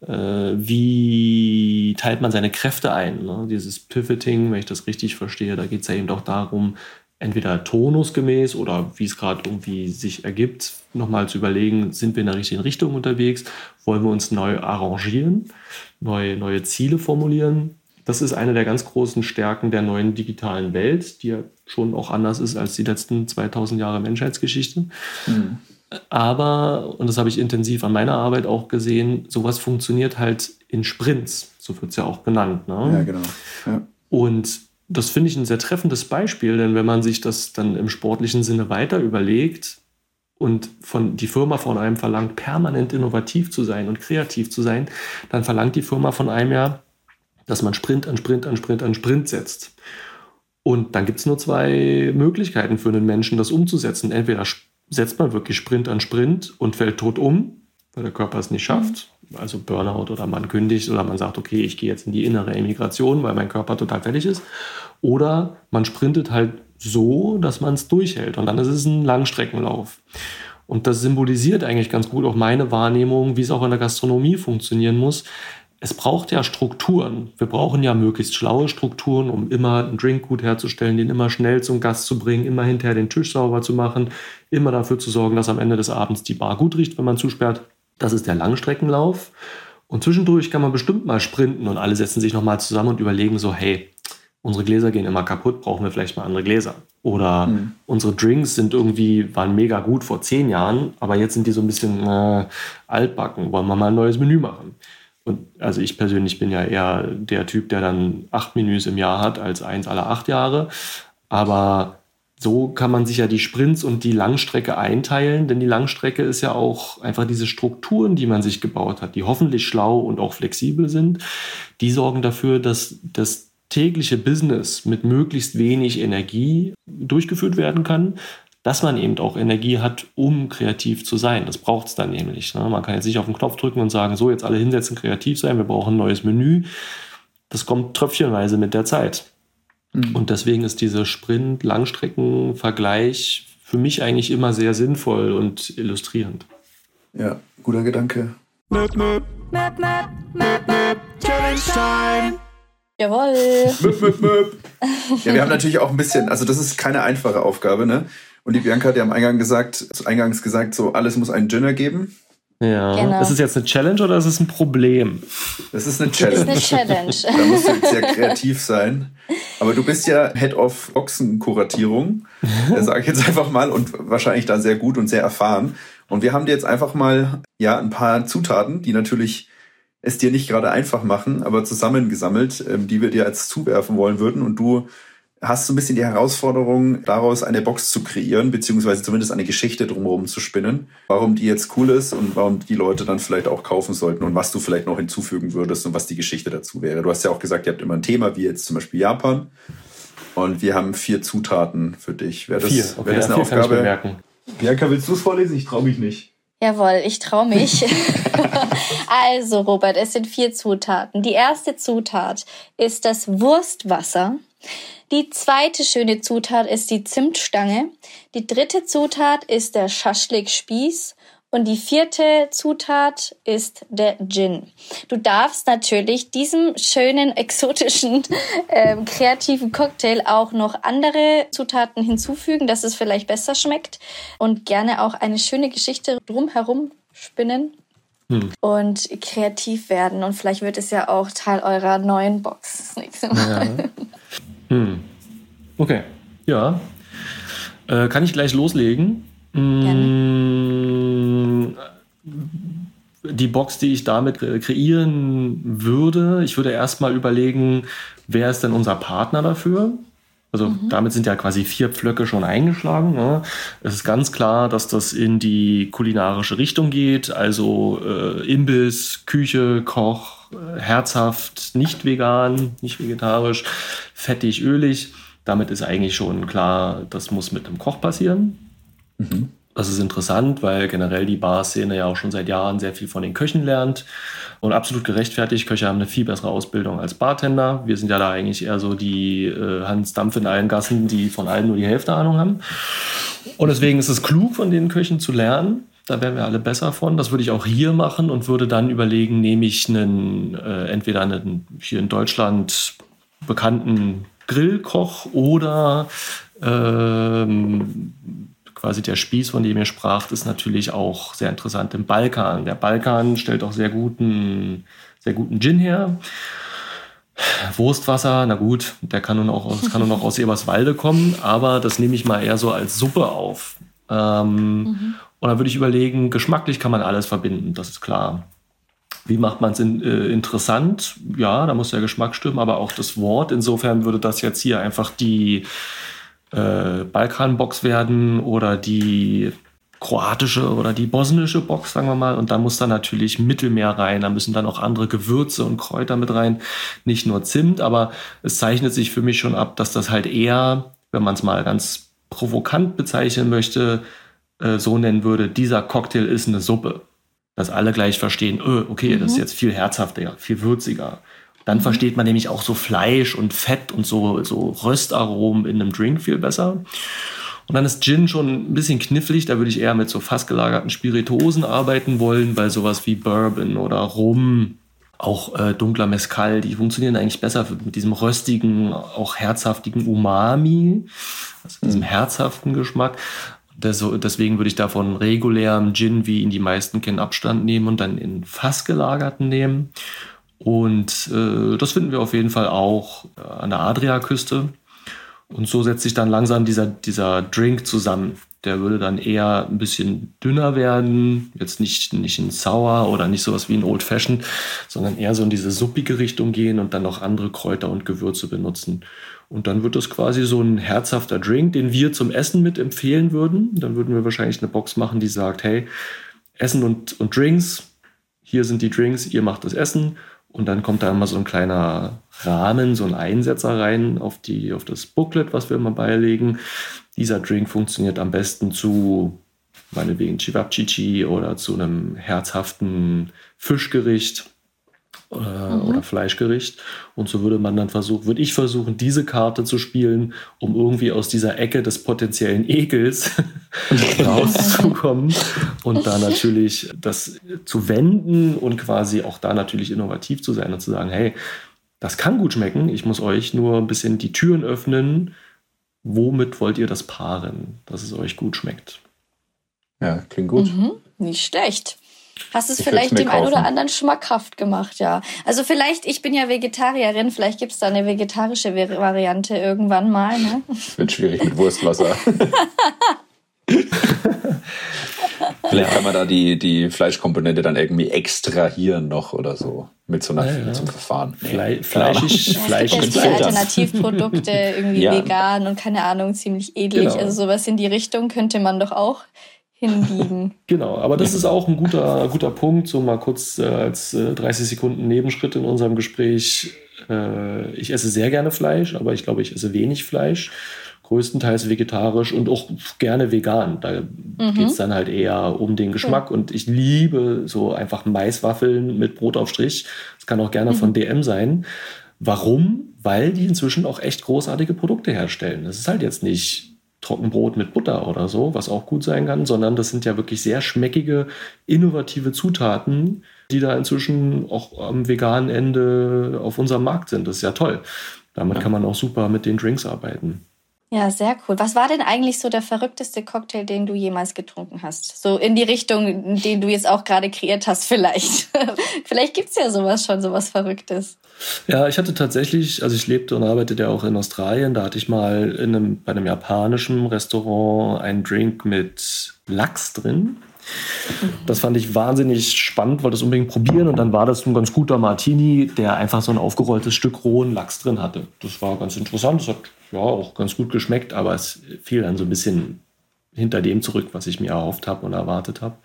äh, wie teilt man seine Kräfte ein? Ne? Dieses Pivoting, wenn ich das richtig verstehe, da geht es ja eben auch darum, entweder tonusgemäß oder wie es gerade irgendwie sich ergibt, nochmal zu überlegen, sind wir in der richtigen Richtung unterwegs? Wollen wir uns neu arrangieren, neue, neue Ziele formulieren? Das ist eine der ganz großen Stärken der neuen digitalen Welt, die ja schon auch anders ist als die letzten 2000 Jahre Menschheitsgeschichte. Mhm. Aber, und das habe ich intensiv an meiner Arbeit auch gesehen, sowas funktioniert halt in Sprints, so wird es ja auch genannt. Ne? Ja, genau. Ja. Und das finde ich ein sehr treffendes Beispiel, denn wenn man sich das dann im sportlichen Sinne weiter überlegt und von die Firma von einem verlangt, permanent innovativ zu sein und kreativ zu sein, dann verlangt die Firma von einem ja, dass man Sprint an Sprint an Sprint an Sprint setzt. Und dann gibt es nur zwei Möglichkeiten für einen Menschen, das umzusetzen. Entweder setzt man wirklich Sprint an Sprint und fällt tot um, weil der Körper es nicht schafft, also Burnout oder man kündigt oder man sagt, okay, ich gehe jetzt in die innere Emigration, weil mein Körper total fertig ist. Oder man sprintet halt so, dass man es durchhält und dann ist es ein Langstreckenlauf. Und das symbolisiert eigentlich ganz gut auch meine Wahrnehmung, wie es auch in der Gastronomie funktionieren muss. Es braucht ja Strukturen. Wir brauchen ja möglichst schlaue Strukturen, um immer einen Drink gut herzustellen, den immer schnell zum Gast zu bringen, immer hinterher den Tisch sauber zu machen, immer dafür zu sorgen, dass am Ende des Abends die Bar gut riecht, wenn man zusperrt. Das ist der Langstreckenlauf. Und zwischendurch kann man bestimmt mal sprinten und alle setzen sich nochmal zusammen und überlegen so, hey, unsere Gläser gehen immer kaputt, brauchen wir vielleicht mal andere Gläser. Oder mhm. unsere Drinks sind irgendwie, waren mega gut vor zehn Jahren, aber jetzt sind die so ein bisschen äh, altbacken, wollen wir mal ein neues Menü machen. Und also ich persönlich bin ja eher der Typ, der dann acht Menüs im Jahr hat als eins alle acht Jahre. Aber so kann man sich ja die Sprints und die Langstrecke einteilen, denn die Langstrecke ist ja auch einfach diese Strukturen, die man sich gebaut hat, die hoffentlich schlau und auch flexibel sind, die sorgen dafür, dass das tägliche Business mit möglichst wenig Energie durchgeführt werden kann, dass man eben auch Energie hat, um kreativ zu sein. Das braucht es dann nämlich. Ne? Man kann jetzt nicht auf den Knopf drücken und sagen, so jetzt alle hinsetzen, kreativ sein, wir brauchen ein neues Menü. Das kommt tröpfchenweise mit der Zeit. Mhm. Und deswegen ist dieser Sprint-Langstrecken-Vergleich für mich eigentlich immer sehr sinnvoll und illustrierend. Ja, guter Gedanke. Möp, möp. Möp, möp, möp, möp. Challenge Time. Jawohl. Möp, möp, möp. [LAUGHS] Ja, wir haben natürlich auch ein bisschen, also das ist keine einfache Aufgabe, ne? Und die Bianca hat ja am Eingang gesagt, eingangs gesagt, so alles muss einen Dinner geben. Ja. Genau. Ist es jetzt eine Challenge oder ist es ein Problem? Das ist eine Challenge. Das ist eine Challenge. da musst du jetzt sehr kreativ sein. Aber du bist ja Head of Ochsenkuratierung, sage ich jetzt einfach mal, und wahrscheinlich da sehr gut und sehr erfahren. Und wir haben dir jetzt einfach mal ja ein paar Zutaten, die natürlich es dir nicht gerade einfach machen, aber zusammengesammelt, ähm, die wir dir als zuwerfen wollen würden. Und du hast du ein bisschen die Herausforderung, daraus eine Box zu kreieren, beziehungsweise zumindest eine Geschichte drumherum zu spinnen, warum die jetzt cool ist und warum die Leute dann vielleicht auch kaufen sollten und was du vielleicht noch hinzufügen würdest und was die Geschichte dazu wäre. Du hast ja auch gesagt, ihr habt immer ein Thema, wie jetzt zum Beispiel Japan. Und wir haben vier Zutaten für dich. Wäre das, vier. Okay, wäre das eine Aufgabe? Kann ich bemerken. Bianca, willst du es vorlesen? Ich traue mich nicht. Jawohl, ich traue mich. [LAUGHS] also, Robert, es sind vier Zutaten. Die erste Zutat ist das Wurstwasser. Die zweite schöne Zutat ist die Zimtstange. Die dritte Zutat ist der Schaschlik-Spieß. Und die vierte Zutat ist der Gin. Du darfst natürlich diesem schönen, exotischen, [LAUGHS] äh, kreativen Cocktail auch noch andere Zutaten hinzufügen, dass es vielleicht besser schmeckt und gerne auch eine schöne Geschichte drumherum spinnen. hm. und kreativ werden. Und vielleicht wird es ja auch Teil eurer neuen Box das nächste Mal. Ja. [LAUGHS] Hm. Okay, ja. Äh, kann ich gleich loslegen? Gerne. Die Box, die ich damit kreieren würde, ich würde erstmal überlegen, wer ist denn unser Partner dafür? Also mhm. damit sind ja quasi vier Pflöcke schon eingeschlagen. Ne? Es ist ganz klar, dass das in die kulinarische Richtung geht. Also äh, Imbiss, Küche, Koch, äh, herzhaft, nicht vegan, nicht vegetarisch, fettig, ölig. Damit ist eigentlich schon klar, das muss mit einem Koch passieren. Mhm. Das ist interessant, weil generell die Barszene ja auch schon seit Jahren sehr viel von den Köchen lernt und absolut gerechtfertigt. Köche haben eine viel bessere Ausbildung als Bartender. Wir sind ja da eigentlich eher so die äh, Hans Dampf in allen Gassen, die von allen nur die Hälfte Ahnung haben. Und deswegen ist es klug, von den Köchen zu lernen. Da wären wir alle besser von. Das würde ich auch hier machen und würde dann überlegen, nehme ich einen, äh, entweder einen hier in Deutschland bekannten Grillkoch oder ähm, quasi der Spieß, von dem ihr spracht, ist natürlich auch sehr interessant im Balkan. Der Balkan stellt auch sehr guten, sehr guten Gin her. Wurstwasser, na gut, der kann nun auch aus, kann nun auch aus Eberswalde kommen, aber das nehme ich mal eher so als Suppe auf. Ähm, mhm. Und dann würde ich überlegen, geschmacklich kann man alles verbinden, das ist klar. Wie macht man es in, äh, interessant? Ja, da muss der Geschmack stimmen, aber auch das Wort. Insofern würde das jetzt hier einfach die, äh, Balkanbox werden oder die kroatische oder die bosnische Box, sagen wir mal. Und da muss dann natürlich Mittelmeer rein. Da müssen dann auch andere Gewürze und Kräuter mit rein. Nicht nur Zimt, aber es zeichnet sich für mich schon ab, dass das halt eher, wenn man es mal ganz provokant bezeichnen möchte, äh, so nennen würde, dieser Cocktail ist eine Suppe. Dass alle gleich verstehen, öh, okay, mhm. das ist mhm. jetzt viel herzhafter, viel würziger. Dann mhm. versteht man nämlich auch so Fleisch und Fett und so, so Röstaromen in einem Drink viel besser. Und dann ist Gin schon ein bisschen knifflig. Da würde ich eher mit so fast gelagerten Spirituosen arbeiten wollen, weil sowas wie Bourbon oder Rum, auch äh, dunkler Mescal, die funktionieren eigentlich besser mit diesem röstigen, auch herzhaftigen Umami, also diesem mhm. herzhaften Geschmack. Deswegen würde ich davon regulärem Gin, wie ihn die meisten kennen, Abstand nehmen und dann in fast gelagerten nehmen. Und äh, das finden wir auf jeden Fall auch äh, an der Adriaküste. Und so setzt sich dann langsam dieser, dieser Drink zusammen. Der würde dann eher ein bisschen dünner werden, jetzt nicht, nicht in Sour oder nicht sowas wie ein Old Fashioned, sondern eher so in diese suppige Richtung gehen und dann noch andere Kräuter und Gewürze benutzen. Und dann wird das quasi so ein herzhafter Drink, den wir zum Essen mit empfehlen würden. Dann würden wir wahrscheinlich eine Box machen, die sagt, hey, Essen und, und Drinks, hier sind die Drinks, ihr macht das Essen und dann kommt da immer so ein kleiner Rahmen, so ein Einsetzer rein auf, die, auf das Booklet, was wir immer beilegen. Dieser Drink funktioniert am besten zu meinetwegen Chivapchichi oder zu einem herzhaften Fischgericht äh, mhm. oder Fleischgericht. Und so würde man dann versuchen, würde ich versuchen, diese Karte zu spielen, um irgendwie aus dieser Ecke des potenziellen Ekels [LAUGHS] rauszukommen und da natürlich das zu wenden und quasi auch da natürlich innovativ zu sein und zu sagen, hey, das kann gut schmecken, ich muss euch nur ein bisschen die Türen öffnen. Womit wollt ihr das paaren, dass es euch gut schmeckt? Ja, klingt gut. Mhm, nicht schlecht. Hast es ich vielleicht dem einen oder anderen schmackhaft gemacht, ja. Also vielleicht, ich bin ja Vegetarierin, vielleicht gibt es da eine vegetarische Variante irgendwann mal. Ne? Wird schwierig mit Wurstwasser. [LAUGHS] Vielleicht kann man da die, die Fleischkomponente dann irgendwie extrahieren noch oder so mit so einer ja, ja. zum Verfahren. Fle fleischig, fleischig. Es gibt ja Alternativprodukte, [LAUGHS] irgendwie ja. vegan und keine Ahnung, ziemlich edlich. Genau. Also sowas in die Richtung könnte man doch auch hinbiegen. [LAUGHS] Genau, aber das ist auch ein guter, guter Punkt, so mal kurz äh, als äh, 30 Sekunden Nebenschritt in unserem Gespräch. Äh, ich esse sehr gerne Fleisch, aber ich glaube, ich esse wenig Fleisch. Größtenteils vegetarisch und auch gerne vegan. Da mhm. geht es dann halt eher um den Geschmack. Und ich liebe so einfach Maiswaffeln mit Brot auf Strich. Das kann auch gerne mhm. von DM sein. Warum? Weil die inzwischen auch echt großartige Produkte herstellen. Das ist halt jetzt nicht Trockenbrot mit Butter oder so, was auch gut sein kann, sondern das sind ja wirklich sehr schmeckige, innovative Zutaten, die da inzwischen auch am veganen Ende auf unserem Markt sind. Das ist ja toll. Damit ja. kann man auch super mit den Drinks arbeiten. Ja, sehr cool. Was war denn eigentlich so der verrückteste Cocktail, den du jemals getrunken hast? So in die Richtung, den du jetzt auch gerade kreiert hast, vielleicht. [LAUGHS] vielleicht gibt's ja sowas schon, sowas Verrücktes. Ja, ich hatte tatsächlich, also ich lebte und arbeitete ja auch in Australien, da hatte ich mal in einem, bei einem japanischen Restaurant einen Drink mit Lachs drin. Das fand ich wahnsinnig spannend, wollte das unbedingt probieren und dann war das ein ganz guter Martini, der einfach so ein aufgerolltes Stück rohen Lachs drin hatte. Das war ganz interessant, das hat ja auch ganz gut geschmeckt, aber es fiel dann so ein bisschen hinter dem zurück, was ich mir erhofft habe und erwartet habe.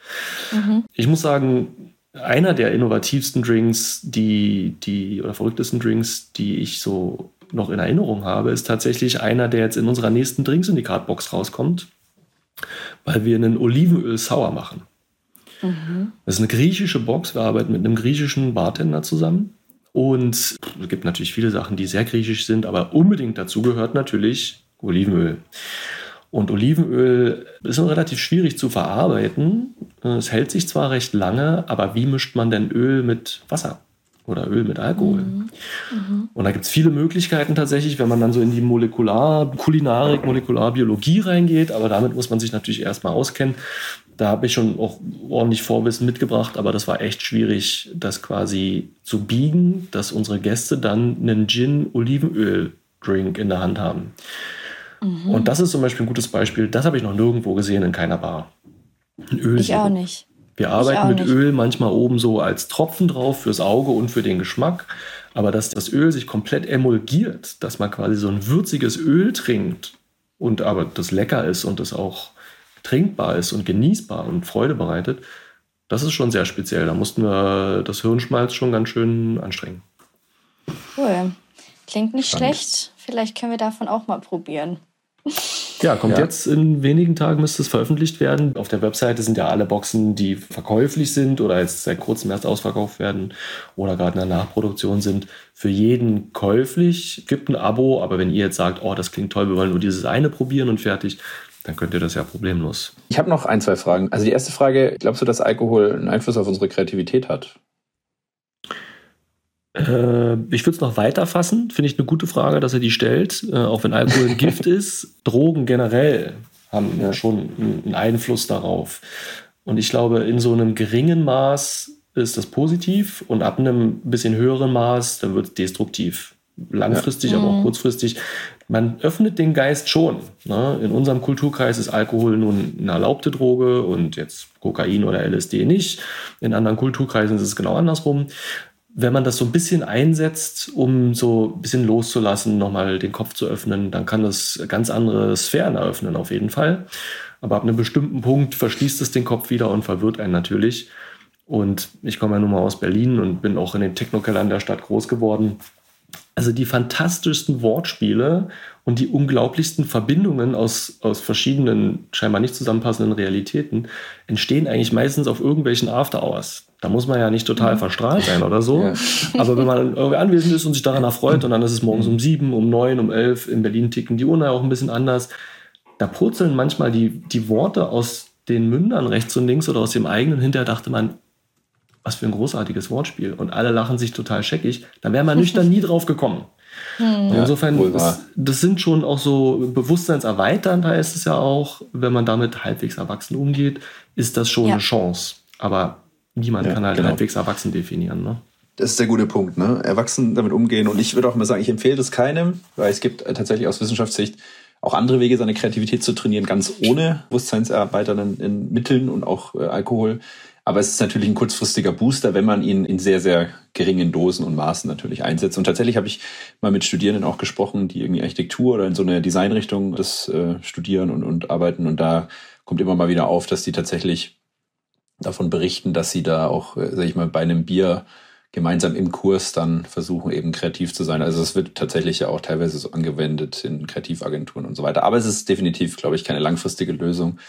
Mhm. Ich muss sagen, einer der innovativsten Drinks, die, die, oder verrücktesten Drinks, die ich so noch in Erinnerung habe, ist tatsächlich einer, der jetzt in unserer nächsten Drinks-Syndikat-Box rauskommt weil wir einen Olivenöl sauer machen. Mhm. Das ist eine griechische Box. Wir arbeiten mit einem griechischen Bartender zusammen. Und es gibt natürlich viele Sachen, die sehr griechisch sind, aber unbedingt dazu gehört natürlich Olivenöl. Und Olivenöl ist relativ schwierig zu verarbeiten. Es hält sich zwar recht lange, aber wie mischt man denn Öl mit Wasser? Oder Öl mit Alkohol. Mhm. Mhm. Und da gibt es viele Möglichkeiten tatsächlich, wenn man dann so in die Molekular-Kulinarik, Molekularbiologie reingeht, aber damit muss man sich natürlich erstmal auskennen. Da habe ich schon auch ordentlich Vorwissen mitgebracht, aber das war echt schwierig, das quasi zu biegen, dass unsere Gäste dann einen Gin-Olivenöl-Drink in der Hand haben. Mhm. Und das ist zum Beispiel ein gutes Beispiel, das habe ich noch nirgendwo gesehen in keiner Bar. Ein ich auch nicht. Wir arbeiten mit nicht. Öl manchmal oben so als Tropfen drauf fürs Auge und für den Geschmack. Aber dass das Öl sich komplett emulgiert, dass man quasi so ein würziges Öl trinkt und aber das lecker ist und das auch trinkbar ist und genießbar und Freude bereitet, das ist schon sehr speziell. Da mussten wir das Hirnschmalz schon ganz schön anstrengen. Cool. Klingt nicht Spannend. schlecht. Vielleicht können wir davon auch mal probieren. [LAUGHS] Ja, kommt ja. jetzt in wenigen Tagen müsste es veröffentlicht werden. Auf der Webseite sind ja alle Boxen, die verkäuflich sind oder jetzt seit kurzem erst ausverkauft werden oder gerade in der Nachproduktion sind, für jeden käuflich. Gibt ein Abo, aber wenn ihr jetzt sagt, oh, das klingt toll, wir wollen nur dieses eine probieren und fertig, dann könnt ihr das ja problemlos. Ich habe noch ein, zwei Fragen. Also die erste Frage, glaubst du, dass Alkohol einen Einfluss auf unsere Kreativität hat? Äh, ich würde es noch weiter fassen, finde ich eine gute Frage, dass er die stellt. Äh, auch wenn Alkohol ein Gift [LAUGHS] ist, Drogen generell haben ja. schon einen Einfluss darauf. Und ich glaube, in so einem geringen Maß ist das positiv und ab einem bisschen höheren Maß, dann wird es destruktiv. Langfristig, ja. aber auch mhm. kurzfristig. Man öffnet den Geist schon. Ne? In unserem Kulturkreis ist Alkohol nun eine erlaubte Droge und jetzt Kokain oder LSD nicht. In anderen Kulturkreisen ist es genau andersrum wenn man das so ein bisschen einsetzt, um so ein bisschen loszulassen, nochmal den Kopf zu öffnen, dann kann das ganz andere Sphären eröffnen, auf jeden Fall. Aber ab einem bestimmten Punkt verschließt es den Kopf wieder und verwirrt einen natürlich. Und ich komme ja nun mal aus Berlin und bin auch in den Technokellern der Stadt groß geworden. Also die fantastischsten Wortspiele und die unglaublichsten Verbindungen aus, aus verschiedenen, scheinbar nicht zusammenpassenden Realitäten entstehen eigentlich meistens auf irgendwelchen After-Hours. Da muss man ja nicht total mhm. verstrahlt sein oder so. Ja. Aber wenn man irgendwie anwesend ist und sich daran erfreut und dann ist es morgens um sieben, um neun, um elf, in Berlin ticken die Uhren ja auch ein bisschen anders, da purzeln manchmal die, die Worte aus den Mündern rechts und links oder aus dem eigenen. Hinterher dachte man, was für ein großartiges Wortspiel. Und alle lachen sich total scheckig. Da wäre man nüchtern nie drauf gekommen. Hm. Insofern, das, das, sind schon auch so bewusstseinserweiternd, heißt es ja auch, wenn man damit halbwegs erwachsen umgeht, ist das schon ja. eine Chance. Aber niemand ja, kann halt genau. halbwegs erwachsen definieren. Ne? Das ist der gute Punkt, ne? Erwachsen damit umgehen. Und ich würde auch mal sagen, ich empfehle das keinem, weil es gibt tatsächlich aus Wissenschaftssicht auch andere Wege, seine Kreativität zu trainieren, ganz ohne bewusstseinserweiternden Mitteln und auch äh, Alkohol. Aber es ist natürlich ein kurzfristiger Booster, wenn man ihn in sehr, sehr geringen Dosen und Maßen natürlich einsetzt. Und tatsächlich habe ich mal mit Studierenden auch gesprochen, die irgendwie Architektur oder in so eine Designrichtung das äh, studieren und, und arbeiten. Und da kommt immer mal wieder auf, dass die tatsächlich davon berichten, dass sie da auch, äh, sag ich mal, bei einem Bier gemeinsam im Kurs dann versuchen, eben kreativ zu sein. Also es wird tatsächlich ja auch teilweise so angewendet in Kreativagenturen und so weiter. Aber es ist definitiv, glaube ich, keine langfristige Lösung.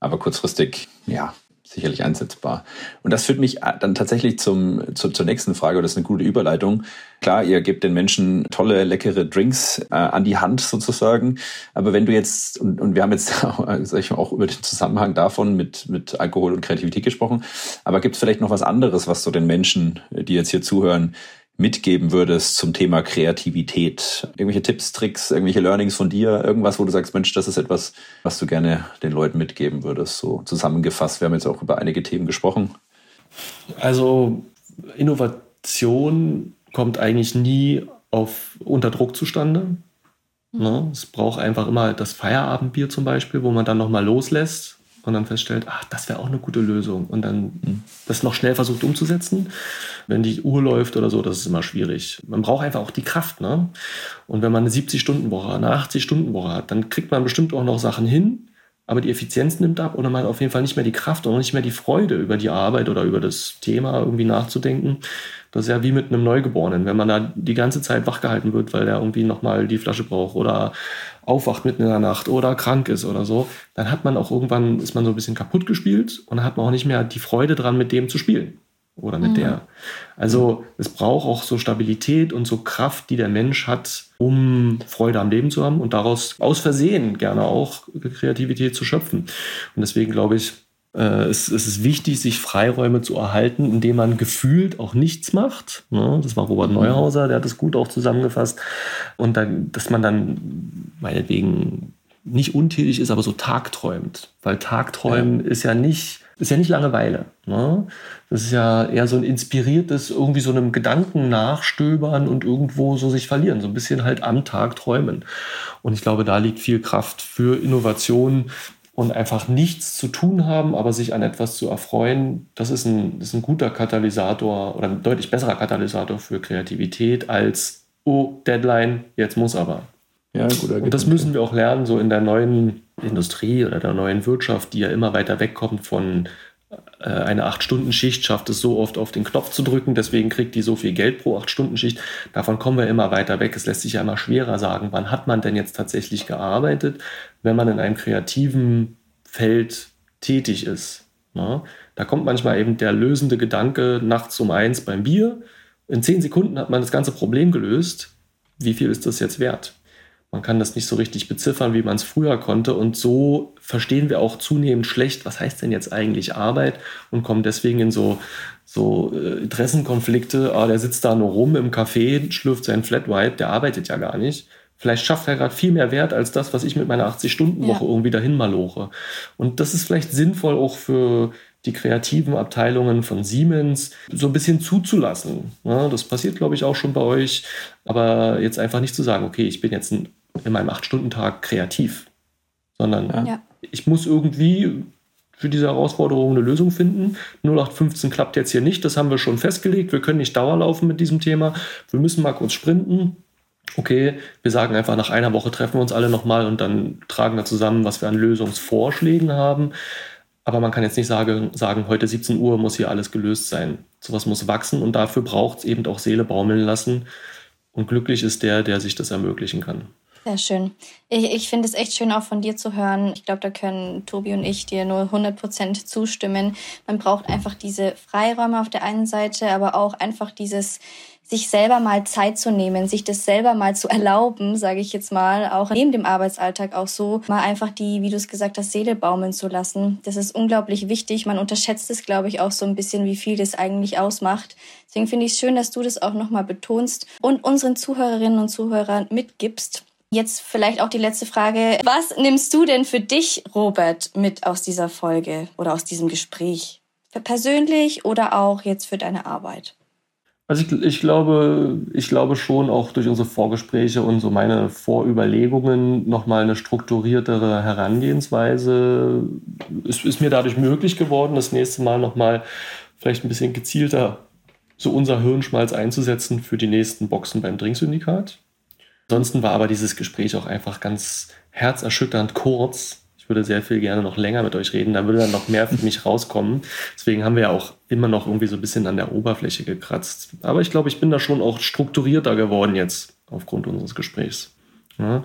Aber kurzfristig, ja, sicherlich einsetzbar. Und das führt mich äh, dann tatsächlich zum, zu, zur nächsten Frage, das ist eine gute Überleitung. Klar, ihr gebt den Menschen tolle, leckere Drinks äh, an die Hand sozusagen. Aber wenn du jetzt, und, und wir haben jetzt [LAUGHS] auch, sag ich mal, auch über den Zusammenhang davon mit, mit Alkohol und Kreativität gesprochen, aber gibt es vielleicht noch was anderes, was du den Menschen, die jetzt hier zuhören, mitgeben würdest zum Thema Kreativität? Irgendwelche Tipps, Tricks, irgendwelche Learnings von dir? Irgendwas, wo du sagst, Mensch, das ist etwas, was du gerne den Leuten mitgeben würdest? So zusammengefasst. Wir haben jetzt auch über einige Themen gesprochen. Also Innovation kommt eigentlich nie auf unter Druck zustande. Ne? Es braucht einfach immer das Feierabendbier zum Beispiel, wo man dann nochmal loslässt und dann feststellt, ach, das wäre auch eine gute Lösung und dann mhm. das noch schnell versucht umzusetzen. Wenn die Uhr läuft oder so, das ist immer schwierig. Man braucht einfach auch die Kraft. Ne? Und wenn man eine 70-Stunden-Woche, eine 80-Stunden-Woche hat, dann kriegt man bestimmt auch noch Sachen hin, aber die Effizienz nimmt ab oder man hat auf jeden Fall nicht mehr die Kraft und nicht mehr die Freude über die Arbeit oder über das Thema irgendwie nachzudenken. Das ist ja wie mit einem Neugeborenen, wenn man da die ganze Zeit wachgehalten wird, weil der irgendwie nochmal die Flasche braucht oder aufwacht mitten in der Nacht oder krank ist oder so, dann hat man auch irgendwann, ist man so ein bisschen kaputt gespielt und dann hat man auch nicht mehr die Freude dran, mit dem zu spielen oder mit mhm. der. Also es braucht auch so Stabilität und so Kraft, die der Mensch hat, um Freude am Leben zu haben und daraus aus Versehen gerne auch Kreativität zu schöpfen. Und deswegen glaube ich, es, es, ist wichtig, sich Freiräume zu erhalten, indem man gefühlt auch nichts macht. Ne? Das war Robert mhm. Neuhauser, der hat das gut auch zusammengefasst. Und dann, dass man dann meinetwegen nicht untätig ist, aber so tagträumt. Weil Tagträumen ja. ist ja nicht, ist ja nicht Langeweile. Ne? Das ist ja eher so ein inspiriertes, irgendwie so einem Gedanken nachstöbern und irgendwo so sich verlieren. So ein bisschen halt am Tag träumen. Und ich glaube, da liegt viel Kraft für Innovation, und einfach nichts zu tun haben, aber sich an etwas zu erfreuen, das ist ein, das ist ein guter Katalysator oder ein deutlich besserer Katalysator für Kreativität als, oh, Deadline, jetzt muss aber. Ja, guter Und das müssen wir auch lernen, so in der neuen Industrie oder der neuen Wirtschaft, die ja immer weiter wegkommt von eine 8-Stunden-Schicht schafft es so oft auf den Knopf zu drücken, deswegen kriegt die so viel Geld pro 8-Stunden-Schicht. Davon kommen wir immer weiter weg. Es lässt sich ja immer schwerer sagen, wann hat man denn jetzt tatsächlich gearbeitet, wenn man in einem kreativen Feld tätig ist. Ja, da kommt manchmal eben der lösende Gedanke nachts um eins beim Bier. In zehn Sekunden hat man das ganze Problem gelöst. Wie viel ist das jetzt wert? Man kann das nicht so richtig beziffern, wie man es früher konnte. Und so verstehen wir auch zunehmend schlecht, was heißt denn jetzt eigentlich Arbeit und kommen deswegen in so, so äh, Interessenkonflikte. Ah, der sitzt da nur rum im Café, schlürft sein Flat White, der arbeitet ja gar nicht. Vielleicht schafft er gerade viel mehr Wert als das, was ich mit meiner 80-Stunden-Woche ja. irgendwie dahin maloche. Und das ist vielleicht sinnvoll auch für die kreativen Abteilungen von Siemens so ein bisschen zuzulassen. Ja, das passiert, glaube ich, auch schon bei euch. Aber jetzt einfach nicht zu sagen, okay, ich bin jetzt in meinem 8-Stunden-Tag kreativ, sondern ja. ich muss irgendwie für diese Herausforderung eine Lösung finden. 0815 klappt jetzt hier nicht, das haben wir schon festgelegt. Wir können nicht dauerlaufen mit diesem Thema. Wir müssen mal kurz sprinten okay, wir sagen einfach, nach einer Woche treffen wir uns alle nochmal und dann tragen wir zusammen, was wir an Lösungsvorschlägen haben. Aber man kann jetzt nicht sagen, sagen, heute 17 Uhr muss hier alles gelöst sein. Sowas muss wachsen und dafür braucht es eben auch Seele baumeln lassen. Und glücklich ist der, der sich das ermöglichen kann. Sehr schön. Ich, ich finde es echt schön auch von dir zu hören. Ich glaube, da können Tobi und ich dir nur 100% zustimmen. Man braucht einfach diese Freiräume auf der einen Seite, aber auch einfach dieses sich selber mal Zeit zu nehmen, sich das selber mal zu erlauben, sage ich jetzt mal, auch neben dem Arbeitsalltag auch so, mal einfach die, wie du es gesagt hast, Seele baumeln zu lassen. Das ist unglaublich wichtig. Man unterschätzt es, glaube ich, auch so ein bisschen, wie viel das eigentlich ausmacht. Deswegen finde ich es schön, dass du das auch nochmal betonst und unseren Zuhörerinnen und Zuhörern mitgibst. Jetzt vielleicht auch die letzte Frage. Was nimmst du denn für dich, Robert, mit aus dieser Folge oder aus diesem Gespräch? Persönlich oder auch jetzt für deine Arbeit? Also ich, ich, glaube, ich glaube schon auch durch unsere Vorgespräche und so meine Vorüberlegungen nochmal eine strukturiertere Herangehensweise ist, ist, mir dadurch möglich geworden, das nächste Mal nochmal vielleicht ein bisschen gezielter so unser Hirnschmalz einzusetzen für die nächsten Boxen beim Drinksyndikat. Ansonsten war aber dieses Gespräch auch einfach ganz herzerschütternd kurz würde sehr viel gerne noch länger mit euch reden. Da würde dann noch mehr für mich rauskommen. Deswegen haben wir ja auch immer noch irgendwie so ein bisschen an der Oberfläche gekratzt. Aber ich glaube, ich bin da schon auch strukturierter geworden jetzt aufgrund unseres Gesprächs. Ja.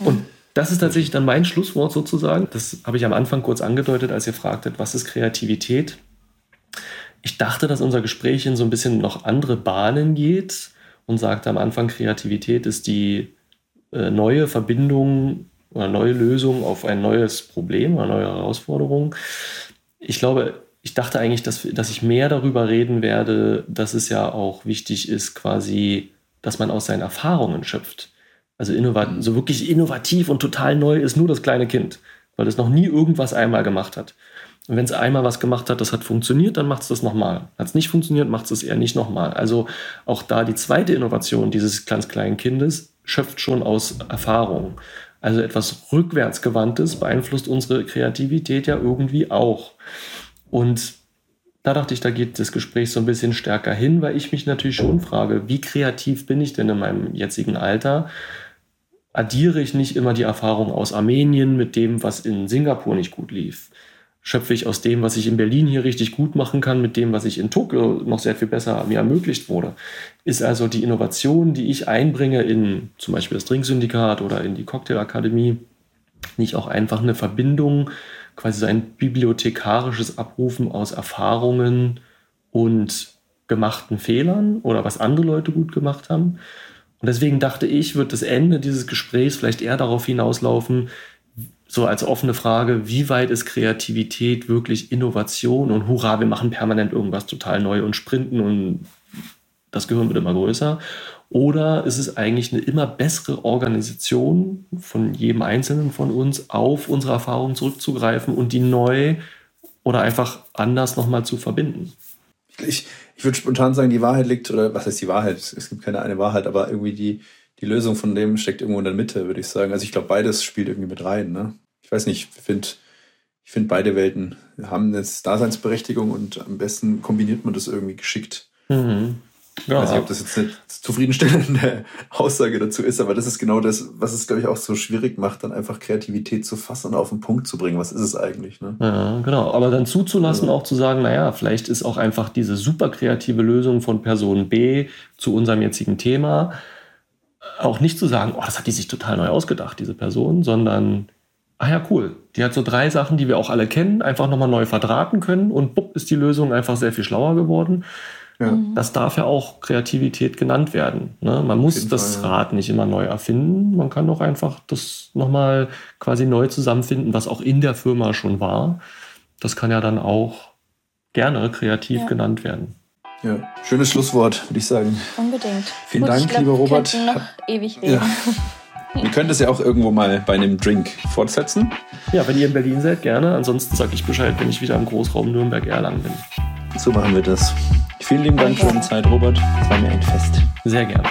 Und das ist tatsächlich dann mein Schlusswort sozusagen. Das habe ich am Anfang kurz angedeutet, als ihr fragtet, was ist Kreativität? Ich dachte, dass unser Gespräch in so ein bisschen noch andere Bahnen geht und sagte am Anfang, Kreativität ist die äh, neue Verbindung oder neue Lösungen auf ein neues Problem oder neue Herausforderung. Ich glaube, ich dachte eigentlich, dass, dass ich mehr darüber reden werde, dass es ja auch wichtig ist, quasi, dass man aus seinen Erfahrungen schöpft. Also innovat mhm. so wirklich innovativ und total neu ist nur das kleine Kind, weil es noch nie irgendwas einmal gemacht hat. Wenn es einmal was gemacht hat, das hat funktioniert, dann macht es das nochmal. Hat es nicht funktioniert, macht es eher nicht nochmal. Also auch da die zweite Innovation dieses ganz kleinen Kindes schöpft schon aus Erfahrung. Also etwas rückwärtsgewandtes beeinflusst unsere Kreativität ja irgendwie auch. Und da dachte ich, da geht das Gespräch so ein bisschen stärker hin, weil ich mich natürlich schon frage, wie kreativ bin ich denn in meinem jetzigen Alter? Addiere ich nicht immer die Erfahrung aus Armenien mit dem, was in Singapur nicht gut lief? Schöpfe ich aus dem, was ich in Berlin hier richtig gut machen kann, mit dem, was ich in Tokio noch sehr viel besser mir ermöglicht wurde. Ist also die Innovation, die ich einbringe in zum Beispiel das Trinksyndikat oder in die Cocktailakademie, nicht auch einfach eine Verbindung, quasi so ein bibliothekarisches Abrufen aus Erfahrungen und gemachten Fehlern oder was andere Leute gut gemacht haben. Und deswegen dachte ich, wird das Ende dieses Gesprächs vielleicht eher darauf hinauslaufen, so als offene Frage, wie weit ist Kreativität wirklich Innovation und hurra, wir machen permanent irgendwas total neu und sprinten und das Gehirn wird immer größer? Oder ist es eigentlich eine immer bessere Organisation von jedem Einzelnen von uns, auf unsere Erfahrungen zurückzugreifen und die neu oder einfach anders nochmal zu verbinden? Ich, ich würde spontan sagen, die Wahrheit liegt, oder was heißt die Wahrheit? Es gibt keine eine Wahrheit, aber irgendwie die, die Lösung von dem steckt irgendwo in der Mitte, würde ich sagen. Also ich glaube, beides spielt irgendwie mit rein. Ne? Ich weiß nicht, ich finde ich finde beide Welten haben eine Daseinsberechtigung und am besten kombiniert man das irgendwie geschickt. Mhm. Ja. Ich weiß nicht, ob das jetzt eine zufriedenstellende [LAUGHS] Aussage dazu ist, aber das ist genau das, was es, glaube ich, auch so schwierig macht, dann einfach Kreativität zu fassen und auf den Punkt zu bringen. Was ist es eigentlich? Ne? Ja, genau. Aber dann zuzulassen, ja. auch zu sagen, naja, vielleicht ist auch einfach diese super kreative Lösung von Person B zu unserem jetzigen Thema auch nicht zu sagen, oh, das hat die sich total neu ausgedacht, diese Person, sondern ah ja, cool. Die hat so drei Sachen, die wir auch alle kennen, einfach nochmal neu verdrahten können und bupp ist die Lösung einfach sehr viel schlauer geworden. Ja. Mhm. Das darf ja auch Kreativität genannt werden. Ne? Man muss das Fall, ja. Rad nicht immer neu erfinden. Man kann doch einfach das nochmal quasi neu zusammenfinden, was auch in der Firma schon war. Das kann ja dann auch gerne kreativ ja. genannt werden. Ja, schönes Schlusswort, würde ich sagen. Unbedingt. Vielen Gut, Dank, glaub, lieber Robert. Wir noch ewig reden. Wir können das ja auch irgendwo mal bei einem Drink fortsetzen. Ja, wenn ihr in Berlin seid, gerne. Ansonsten sage ich Bescheid, wenn ich wieder im Großraum Nürnberg-Erlangen bin. So machen wir das. Vielen lieben Dank für deine Zeit, Robert. Es war mir ein Fest. Sehr gerne.